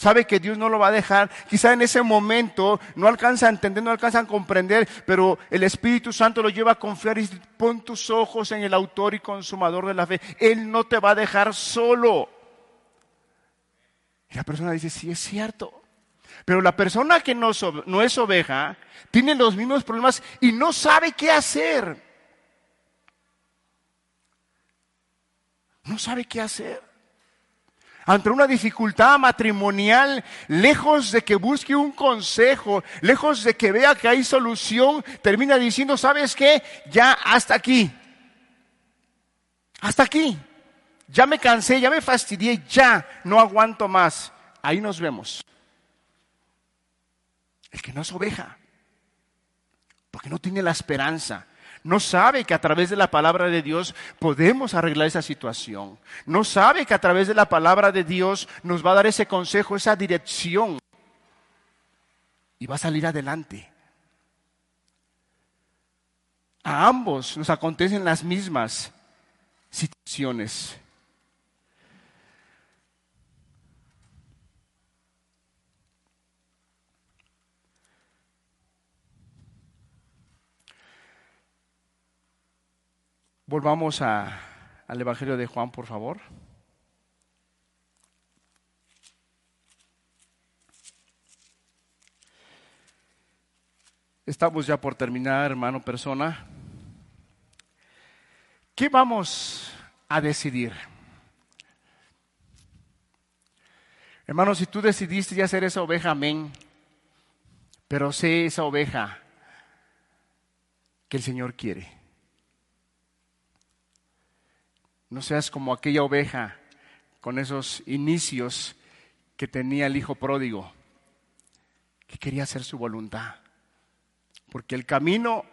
S1: sabe que Dios no lo va a dejar. Quizá en ese momento no alcanza a entender, no alcanza a comprender, pero el Espíritu Santo lo lleva a confiar y pon tus ojos en el autor y consumador de la fe. Él no te va a dejar solo. Y la persona dice, sí, es cierto. Pero la persona que no, no es oveja tiene los mismos problemas y no sabe qué hacer. No sabe qué hacer ante una dificultad matrimonial, lejos de que busque un consejo, lejos de que vea que hay solución, termina diciendo, ¿sabes qué? Ya hasta aquí. Hasta aquí. Ya me cansé, ya me fastidié, ya no aguanto más. Ahí nos vemos. El que no es oveja, porque no tiene la esperanza, no sabe que a través de la palabra de Dios podemos arreglar esa situación. No sabe que a través de la palabra de Dios nos va a dar ese consejo, esa dirección. Y va a salir adelante. A ambos nos acontecen las mismas situaciones. Volvamos al Evangelio de Juan, por favor. Estamos ya por terminar, hermano persona. ¿Qué vamos a decidir? Hermano, si tú decidiste ya ser esa oveja, amén. pero sé esa oveja que el Señor quiere. No seas como aquella oveja con esos inicios que tenía el hijo pródigo, que quería hacer su voluntad. Porque el camino,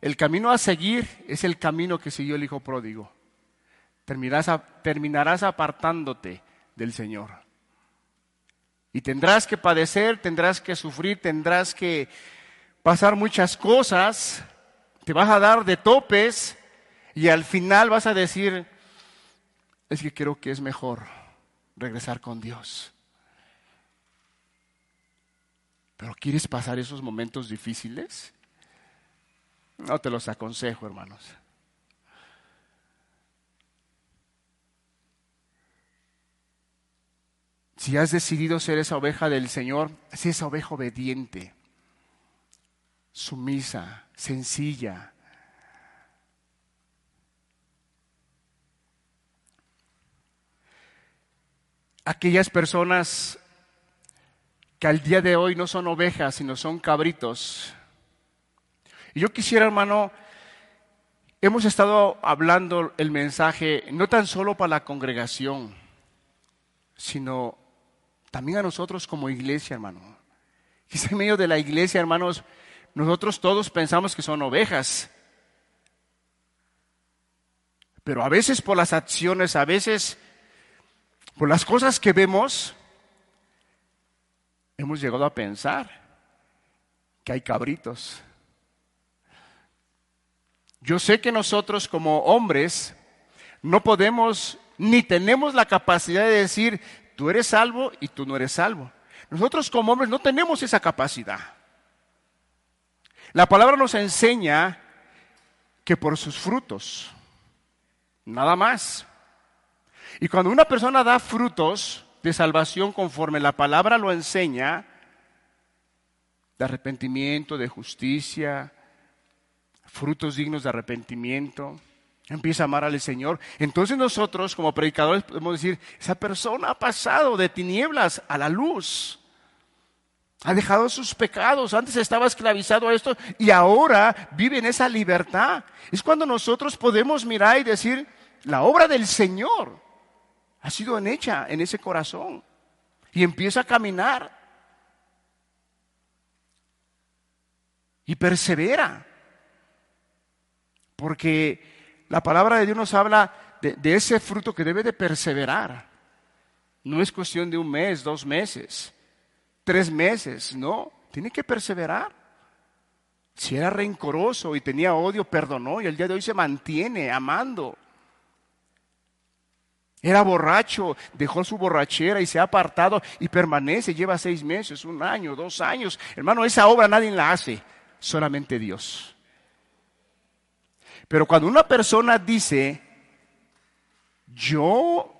S1: el camino a seguir es el camino que siguió el hijo pródigo. Terminarás, terminarás apartándote del Señor. Y tendrás que padecer, tendrás que sufrir, tendrás que pasar muchas cosas, te vas a dar de topes y al final vas a decir, es que creo que es mejor regresar con Dios. Pero ¿quieres pasar esos momentos difíciles? No te los aconsejo, hermanos. Si has decidido ser esa oveja del Señor, sé esa oveja obediente, sumisa, sencilla, aquellas personas que al día de hoy no son ovejas, sino son cabritos. Y yo quisiera, hermano, hemos estado hablando el mensaje no tan solo para la congregación, sino también a nosotros como iglesia, hermano. Quizá en medio de la iglesia, hermanos, nosotros todos pensamos que son ovejas. Pero a veces por las acciones, a veces por las cosas que vemos, hemos llegado a pensar que hay cabritos. Yo sé que nosotros como hombres no podemos ni tenemos la capacidad de decir, tú eres salvo y tú no eres salvo. Nosotros como hombres no tenemos esa capacidad. La palabra nos enseña que por sus frutos, nada más. Y cuando una persona da frutos de salvación conforme la palabra lo enseña, de arrepentimiento, de justicia, frutos dignos de arrepentimiento, empieza a amar al Señor. Entonces nosotros como predicadores podemos decir, esa persona ha pasado de tinieblas a la luz. Ha dejado sus pecados. Antes estaba esclavizado a esto y ahora vive en esa libertad. Es cuando nosotros podemos mirar y decir, la obra del Señor ha sido hecha en ese corazón y empieza a caminar y persevera. Porque la palabra de Dios nos habla de, de, ese fruto que debe de perseverar. No es cuestión de un mes, dos meses, tres meses, no, tiene que perseverar. Si era rencoroso y tenía odio, perdonó y el día de hoy se mantiene amando. Era borracho, dejó su borrachera y se ha apartado y permanece, lleva seis meses, un año, dos años. Hermano, esa obra nadie la hace, solamente Dios. Pero cuando una persona dice, yo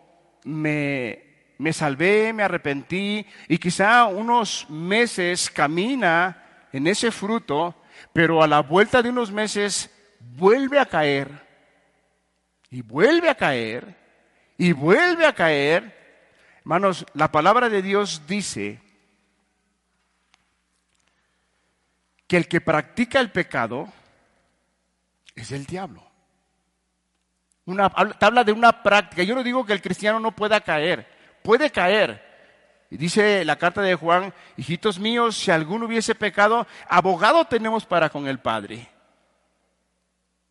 S1: me, me salvé, me arrepentí y quizá unos meses camina en ese fruto, pero a la vuelta de unos meses vuelve a caer y vuelve a caer y vuelve a caer. Hermanos, la palabra de Dios dice que el que practica el pecado es el diablo. Una, habla de una práctica. Yo no digo que el cristiano no pueda caer, puede caer. Y dice la carta de Juan, hijitos míos, si alguno hubiese pecado, abogado tenemos para con el Padre.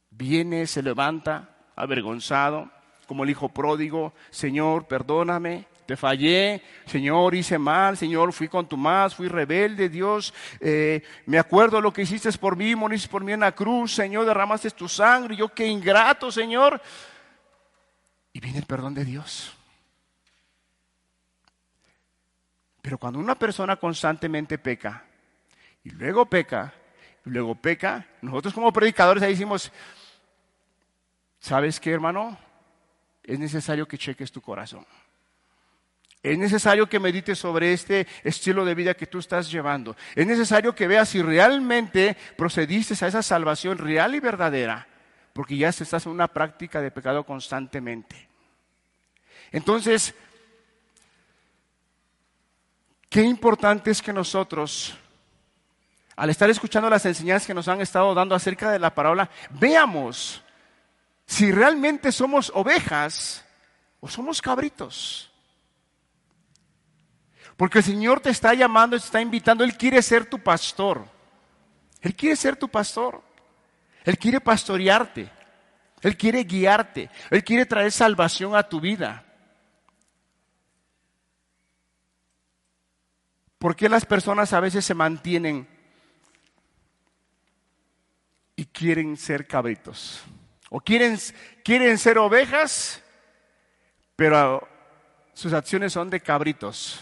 S1: Viene, se levanta, avergonzado, como el hijo pródigo, Señor, perdóname, te fallé, Señor, hice mal, Señor, fui con tu más, fui rebelde, Dios, eh, me acuerdo lo que hiciste por mí, moriste por mí en la cruz, Señor, derramaste tu sangre, yo qué ingrato, Señor. Y viene el perdón de Dios. Pero cuando una persona constantemente peca, y luego peca, y luego peca, nosotros como predicadores ahí decimos, ¿sabes qué, hermano? Es necesario que cheques tu corazón. Es necesario que medites sobre este estilo de vida que tú estás llevando. Es necesario que veas si realmente procediste a esa salvación real y verdadera, porque ya estás en una práctica de pecado constantemente. Entonces, qué importante es que nosotros al estar escuchando las enseñanzas que nos han estado dando acerca de la parábola, veamos si realmente somos ovejas o somos cabritos. Porque el Señor te está llamando, te está invitando, Él quiere ser tu pastor. Él quiere ser tu pastor. Él quiere pastorearte. Él quiere guiarte. Él quiere traer salvación a tu vida. ¿Por qué las personas a veces se mantienen y quieren ser cabritos? O quieren, quieren ser ovejas, pero sus acciones son de cabritos.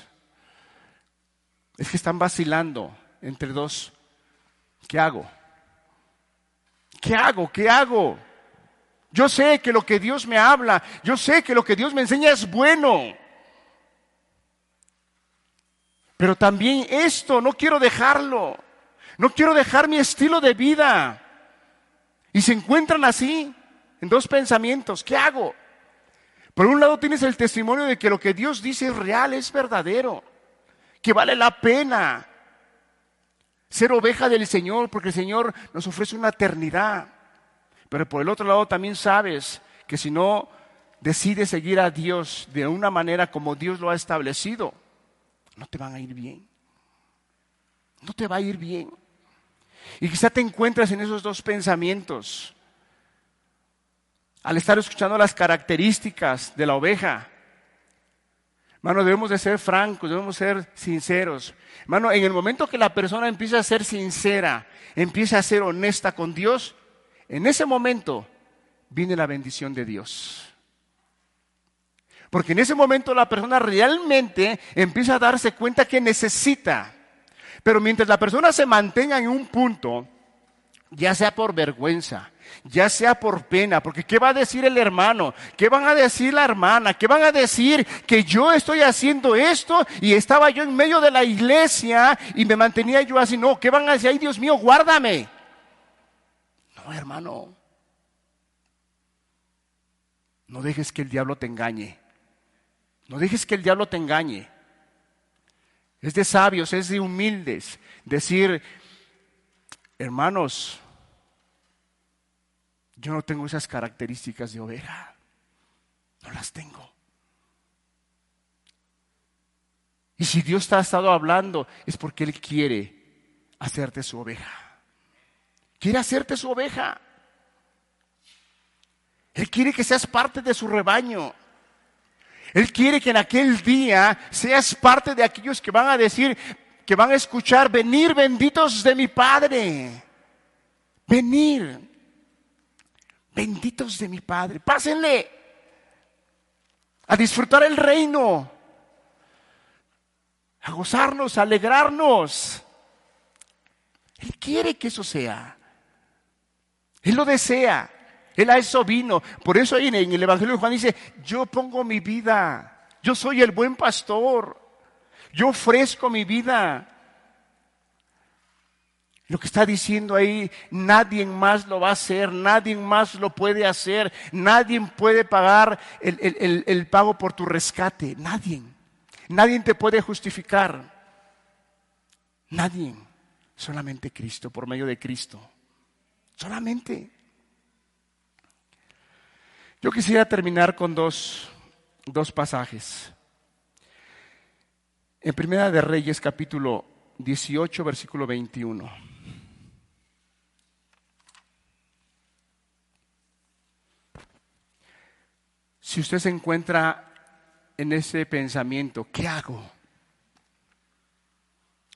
S1: Es que están vacilando entre dos. ¿Qué hago? ¿Qué hago? ¿Qué hago? Yo sé que lo que Dios me habla, yo sé que lo que Dios me enseña es bueno. Pero también esto, no quiero dejarlo. No quiero dejar mi estilo de vida. Y se encuentran así, en dos pensamientos. ¿Qué hago? Por un lado tienes el testimonio de que lo que Dios dice es real, es verdadero, que vale la pena ser oveja del Señor, porque el Señor nos ofrece una eternidad. Pero por el otro lado también sabes que si no decides seguir a Dios de una manera como Dios lo ha establecido, no te van a ir bien. No te va a ir bien. Y quizá te encuentras en esos dos pensamientos. Al estar escuchando las características de la oveja. Hermano, debemos de ser francos, debemos ser sinceros. Hermano, en el momento que la persona empieza a ser sincera, empieza a ser honesta con Dios, en ese momento viene la bendición de Dios. Porque en ese momento la persona realmente empieza a darse cuenta que necesita. Pero mientras la persona se mantenga en un punto, ya sea por vergüenza, ya sea por pena, porque ¿qué va a decir el hermano? ¿Qué van a decir la hermana? ¿Qué van a decir que yo estoy haciendo esto y estaba yo en medio de la iglesia y me mantenía yo así? No, ¿qué van a decir? Ay, Dios mío, guárdame. No, hermano. No dejes que el diablo te engañe. No dejes que el diablo te engañe. Es de sabios, es de humildes decir, hermanos, yo no tengo esas características de oveja. No las tengo. Y si Dios te ha estado hablando, es porque Él quiere hacerte su oveja. Quiere hacerte su oveja. Él quiere que seas parte de su rebaño. Él quiere que en aquel día seas parte de aquellos que van a decir, que van a escuchar, venir benditos de mi Padre. Venir. Benditos de mi Padre. Pásenle a disfrutar el reino. A gozarnos, a alegrarnos. Él quiere que eso sea. Él lo desea. Él a eso vino. Por eso en el Evangelio de Juan dice, yo pongo mi vida. Yo soy el buen pastor. Yo ofrezco mi vida. Lo que está diciendo ahí, nadie más lo va a hacer, nadie más lo puede hacer, nadie puede pagar el, el pago por tu rescate, nadie. Nadie te puede justificar. Nadie. Solamente Cristo, por medio de Cristo. Solamente. Yo quisiera terminar con dos, dos pasajes. En Primera de Reyes capítulo 18, versículo 21. Si usted se encuentra en ese pensamiento, ¿qué hago?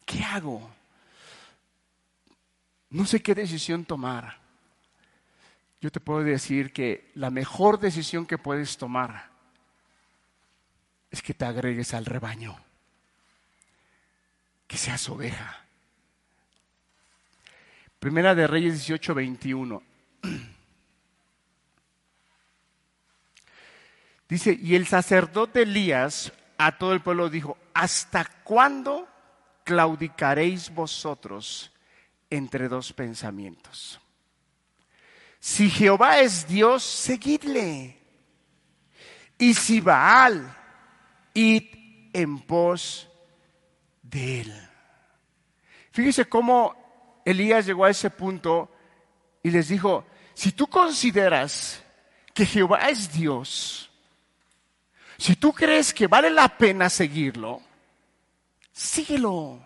S1: ¿Qué hago? No sé qué decisión tomar yo te puedo decir que la mejor decisión que puedes tomar es que te agregues al rebaño, que seas oveja. Primera de Reyes 18, 21. Dice, y el sacerdote Elías a todo el pueblo dijo, ¿hasta cuándo claudicaréis vosotros entre dos pensamientos? Si Jehová es Dios, seguidle. Y si Baal, id en pos de él. Fíjese cómo Elías llegó a ese punto y les dijo, si tú consideras que Jehová es Dios, si tú crees que vale la pena seguirlo, síguelo.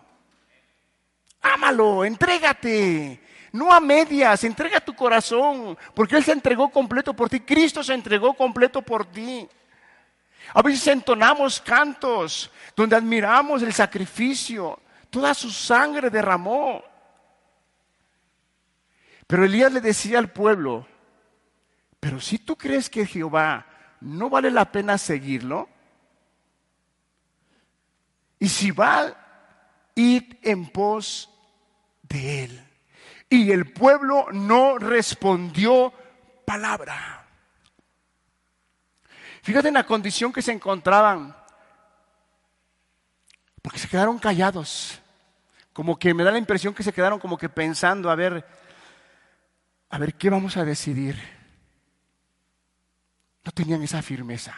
S1: Ámalo, entrégate. No a medias, entrega tu corazón, porque Él se entregó completo por ti. Cristo se entregó completo por ti. A veces entonamos cantos donde admiramos el sacrificio. Toda su sangre derramó. Pero Elías le decía al pueblo, pero si tú crees que Jehová no vale la pena seguirlo, y si va, id en pos de él. Y el pueblo no respondió palabra. Fíjate en la condición que se encontraban, porque se quedaron callados, como que me da la impresión que se quedaron como que pensando, a ver, a ver, ¿qué vamos a decidir? No tenían esa firmeza.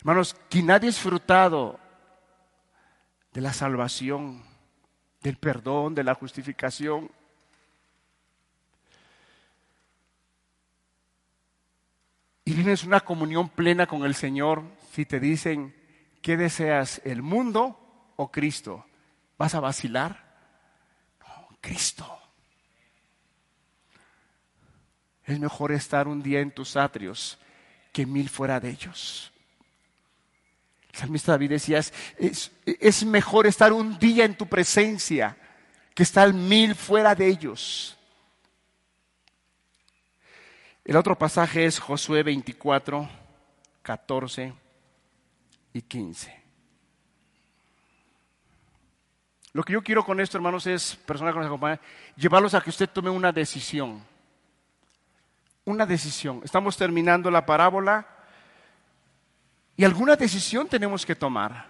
S1: Hermanos, quien ha disfrutado de la salvación, del perdón, de la justificación, y tienes una comunión plena con el Señor, si te dicen, ¿qué deseas, el mundo o Cristo? ¿Vas a vacilar? Cristo. Es mejor estar un día en tus atrios que mil fuera de ellos. El salmista David decía, es, es mejor estar un día en tu presencia que estar mil fuera de ellos. El otro pasaje es Josué 24, 14 y 15. Lo que yo quiero con esto, hermanos, es, personas que nos acompañan, llevarlos a que usted tome una decisión. Una decisión. Estamos terminando la parábola y alguna decisión tenemos que tomar.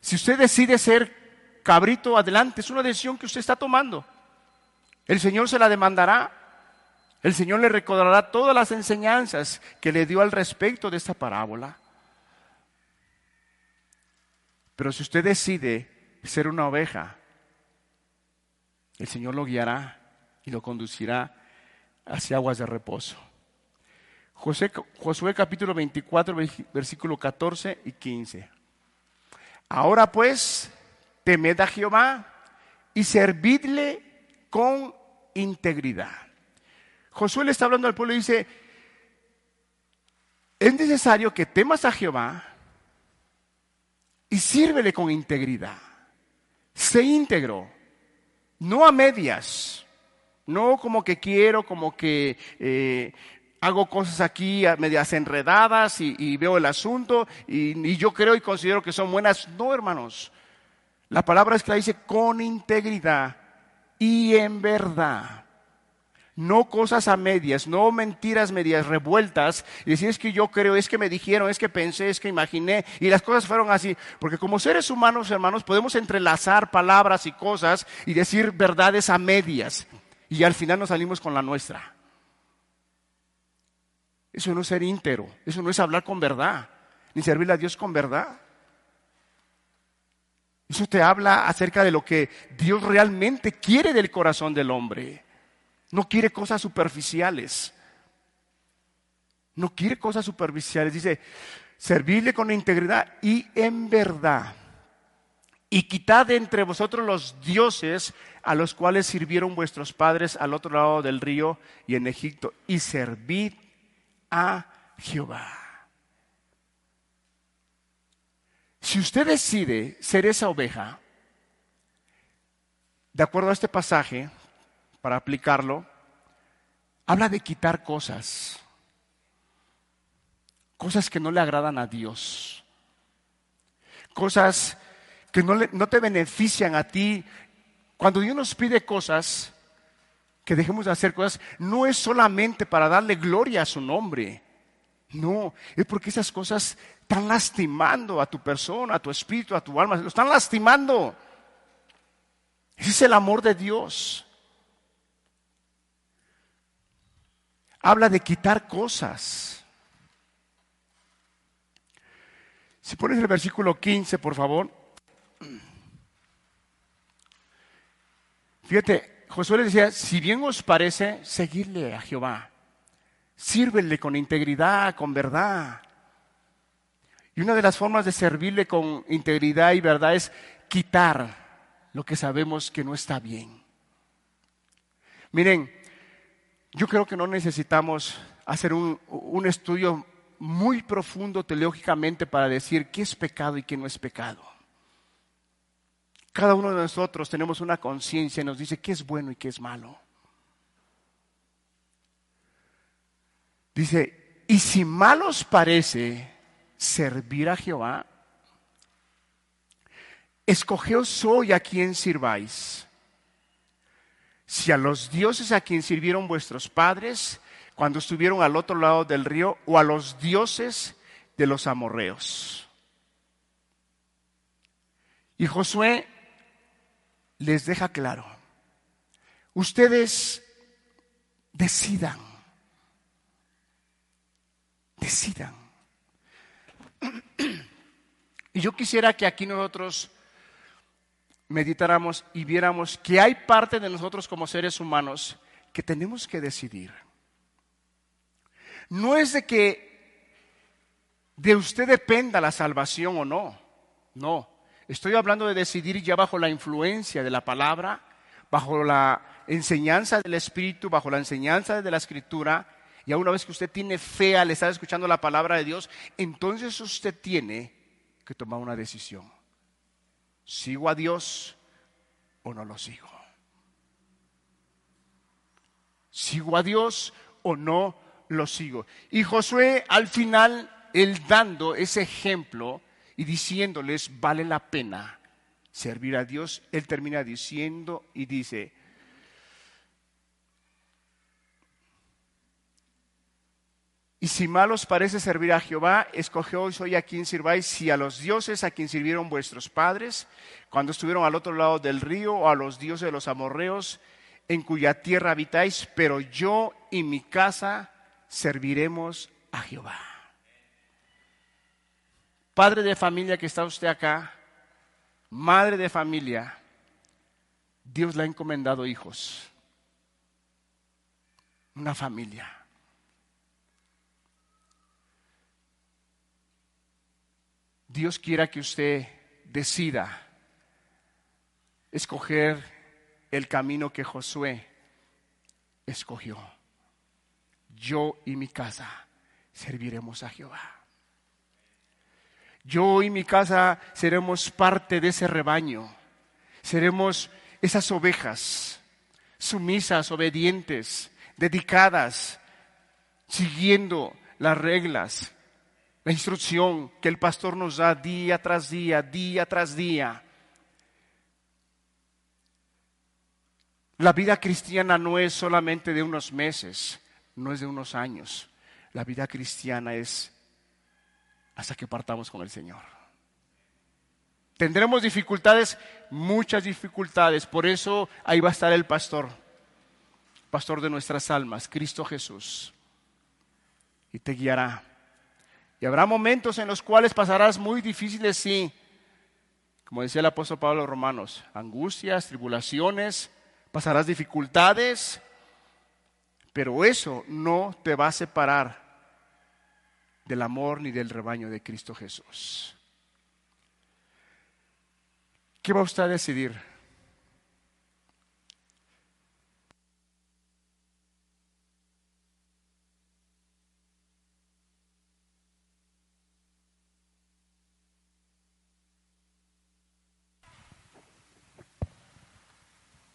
S1: Si usted decide ser cabrito adelante, es una decisión que usted está tomando. El Señor se la demandará. El Señor le recordará todas las enseñanzas que le dio al respecto de esta parábola. Pero si usted decide ser una oveja, el Señor lo guiará y lo conducirá hacia aguas de reposo. Josué capítulo 24, versículo 14 y 15. Ahora pues, temed a Jehová y servidle con integridad. Josué le está hablando al pueblo y dice, es necesario que temas a Jehová y sírvele con integridad. Sé íntegro, no a medias, no como que quiero, como que eh, hago cosas aquí medias enredadas y, veo el asunto y, y, yo creo y considero que son buenas. No, hermanos. La palabra es que la dice con integridad y en verdad no cosas a medias, no mentiras medias revueltas, y decir es que yo creo, es que me dijeron, es que pensé, es que imaginé, y las cosas fueron así, porque como seres humanos, hermanos, podemos entrelazar palabras y cosas y decir verdades a medias, y al final nos salimos con la nuestra. Eso no es ser íntero, eso no es hablar con verdad, ni servirle a Dios con verdad. Eso te habla acerca de lo que Dios realmente quiere del corazón del hombre. No quiere cosas superficiales. No quiere cosas superficiales. Dice, servirle con integridad y en verdad. Y quitad entre vosotros los dioses a los cuales sirvieron vuestros padres al otro lado del río y en Egipto. Y servid a Jehová. Si usted decide ser esa oveja, de acuerdo a este pasaje, para aplicarlo, habla de quitar cosas, cosas que no le agradan a Dios, cosas que no, no te benefician a ti. Cuando Dios nos pide cosas, que dejemos de hacer cosas, no es solamente para darle gloria a su nombre. No, es porque esas cosas están lastimando a tu persona, a tu espíritu, a tu alma, lo están lastimando. Ese es el amor de Dios. habla de quitar cosas. Si pones el versículo 15, por favor, Fíjate, Josué le decía, si bien os parece, seguirle a Jehová. Sírvele con integridad, con verdad. Y una de las formas de servirle con integridad y verdad es quitar lo que sabemos que no está bien. Miren, yo creo que no necesitamos hacer un, un estudio muy profundo teológicamente para decir qué es pecado y qué no es pecado. Cada uno de nosotros tenemos una conciencia y nos dice qué es bueno y qué es malo. Dice, y si mal os parece servir a Jehová, escogeos hoy a quien sirváis. Si a los dioses a quien sirvieron vuestros padres cuando estuvieron al otro lado del río, o a los dioses de los amorreos. Y Josué les deja claro, ustedes decidan, decidan. Y yo quisiera que aquí nosotros meditáramos y viéramos que hay parte de nosotros como seres humanos que tenemos que decidir. No es de que de usted dependa la salvación o no, no. Estoy hablando de decidir ya bajo la influencia de la palabra, bajo la enseñanza del Espíritu, bajo la enseñanza de la Escritura. Y a una vez que usted tiene fe al estar escuchando la palabra de Dios, entonces usted tiene que tomar una decisión. ¿Sigo a Dios o no lo sigo? ¿Sigo a Dios o no lo sigo? Y Josué al final, él dando ese ejemplo, y diciéndoles, vale la pena servir a Dios, Él termina diciendo y dice, Y si mal os parece servir a Jehová, escogeos hoy a quien sirváis, si a los dioses a quien sirvieron vuestros padres, cuando estuvieron al otro lado del río, o a los dioses de los amorreos, en cuya tierra habitáis, pero yo y mi casa serviremos a Jehová. Padre de familia que está usted acá, madre de familia, Dios le ha encomendado hijos, una familia. Dios quiera que usted decida escoger el camino que Josué escogió. Yo y mi casa serviremos a Jehová. Yo y mi casa seremos parte de ese rebaño. Seremos esas ovejas sumisas, obedientes, dedicadas, siguiendo las reglas, la instrucción que el pastor nos da día tras día, día tras día. La vida cristiana no es solamente de unos meses, no es de unos años. La vida cristiana es hasta que partamos con el Señor. Tendremos dificultades, muchas dificultades, por eso ahí va a estar el pastor, pastor de nuestras almas, Cristo Jesús, y te guiará. Y habrá momentos en los cuales pasarás muy difíciles, sí, como decía el apóstol Pablo a Romanos, angustias, tribulaciones, pasarás dificultades, pero eso no te va a separar del amor ni del rebaño de Cristo Jesús. ¿Qué va usted a decidir?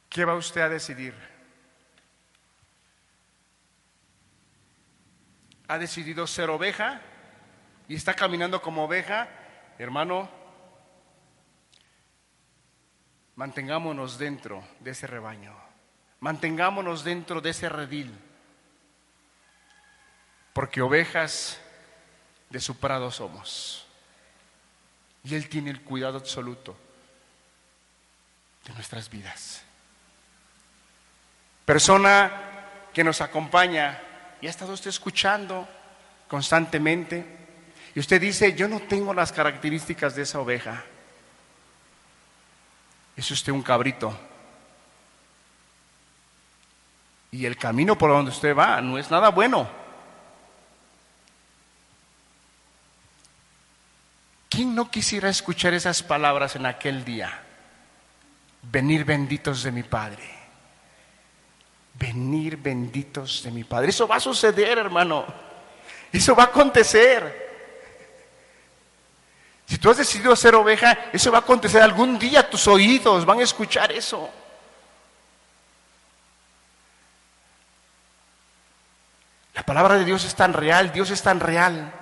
S1: ¿Qué va usted a decidir? Ha decidido ser oveja y está caminando como oveja, hermano, mantengámonos dentro de ese rebaño, mantengámonos dentro de ese redil, porque ovejas de su prado somos. Y Él tiene el cuidado absoluto de nuestras vidas. Persona que nos acompaña y ha estado usted escuchando constantemente y usted dice, yo no tengo las características de esa oveja. Es usted un cabrito Y el camino por donde usted va no es nada bueno. ¿Quién no quisiera escuchar esas palabras en aquel día? Venir benditos de mi Padre. Venir benditos de mi Padre. Eso va a suceder, hermano. Eso va a acontecer. Si tú has decidido ser oveja, eso va a acontecer algún día. Tus oídos van a escuchar eso. La palabra de Dios es tan real, Dios es tan real.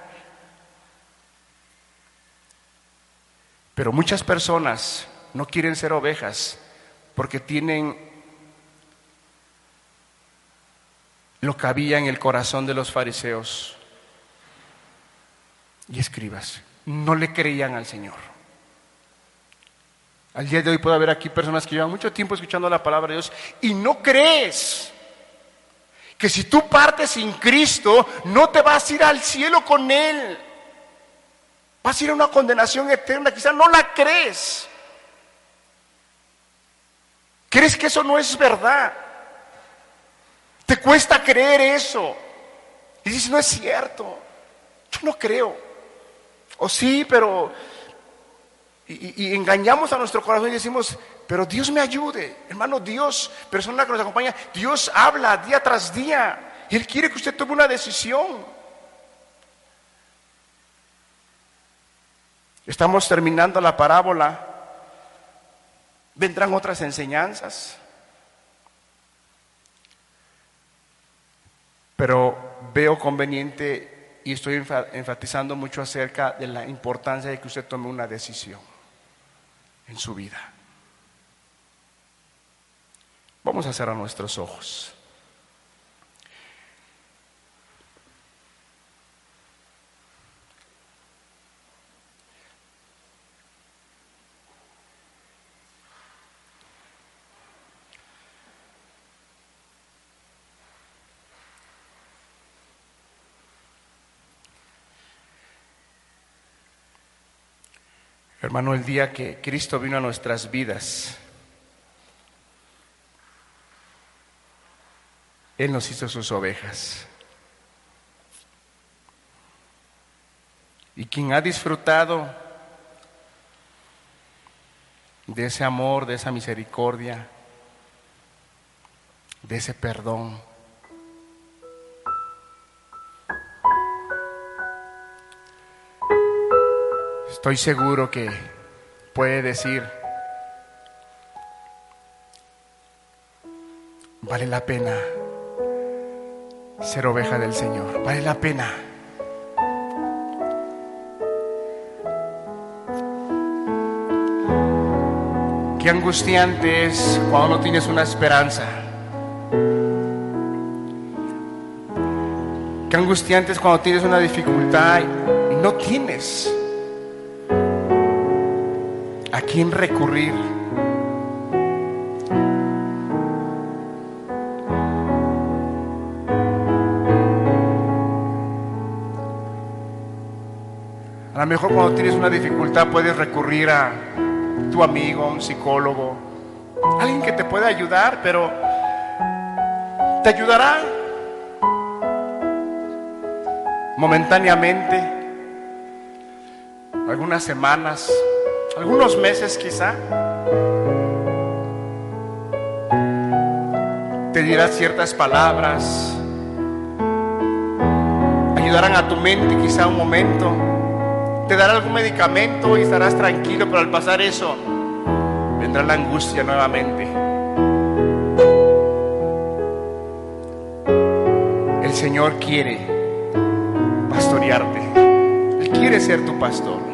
S1: Pero muchas personas no quieren ser ovejas porque tienen lo que había en el corazón de los fariseos y escribas. No le creían al Señor. Al día de hoy puede haber aquí personas que llevan mucho tiempo escuchando la palabra de Dios y no crees que si tú partes sin Cristo no te vas a ir al cielo con Él. Vas a ir a una condenación eterna, quizás no la crees. ¿Crees que eso no es verdad? Te cuesta creer eso. Y dices, no es cierto. Yo no creo. O sí, pero... Y, engañamos a nuestro corazón y decimos, pero Dios me ayude. Hermano, Dios, persona que nos acompaña, Dios habla día tras día. Y Él quiere que usted tome una decisión. Estamos terminando la parábola vendrán otras enseñanzas. Pero veo conveniente y estoy enfatizando mucho acerca de la importancia de que usted tome una decisión en su vida. Vamos a cerrar nuestros ojos. Hermano, el día que Cristo vino a nuestras vidas, Él nos hizo sus ovejas. Y quien ha disfrutado de ese amor, de esa misericordia, de ese perdón, Estoy seguro que puede decir, vale la pena ser oveja del Señor, vale la pena. Qué angustiante es cuando no tienes una esperanza. Qué angustiante es cuando tienes una dificultad y no tienes a quién recurrir. A lo mejor cuando tienes una dificultad puedes recurrir a tu amigo, un psicólogo, alguien que te pueda ayudar, pero te ayudará momentáneamente, algunas semanas, algunos meses quizá, te dirá ciertas palabras, ayudarán a tu mente quizá un momento, te dará algún medicamento y estarás tranquilo, pero al pasar eso vendrá la angustia nuevamente. El Señor quiere pastorearte, Él quiere ser tu pastor.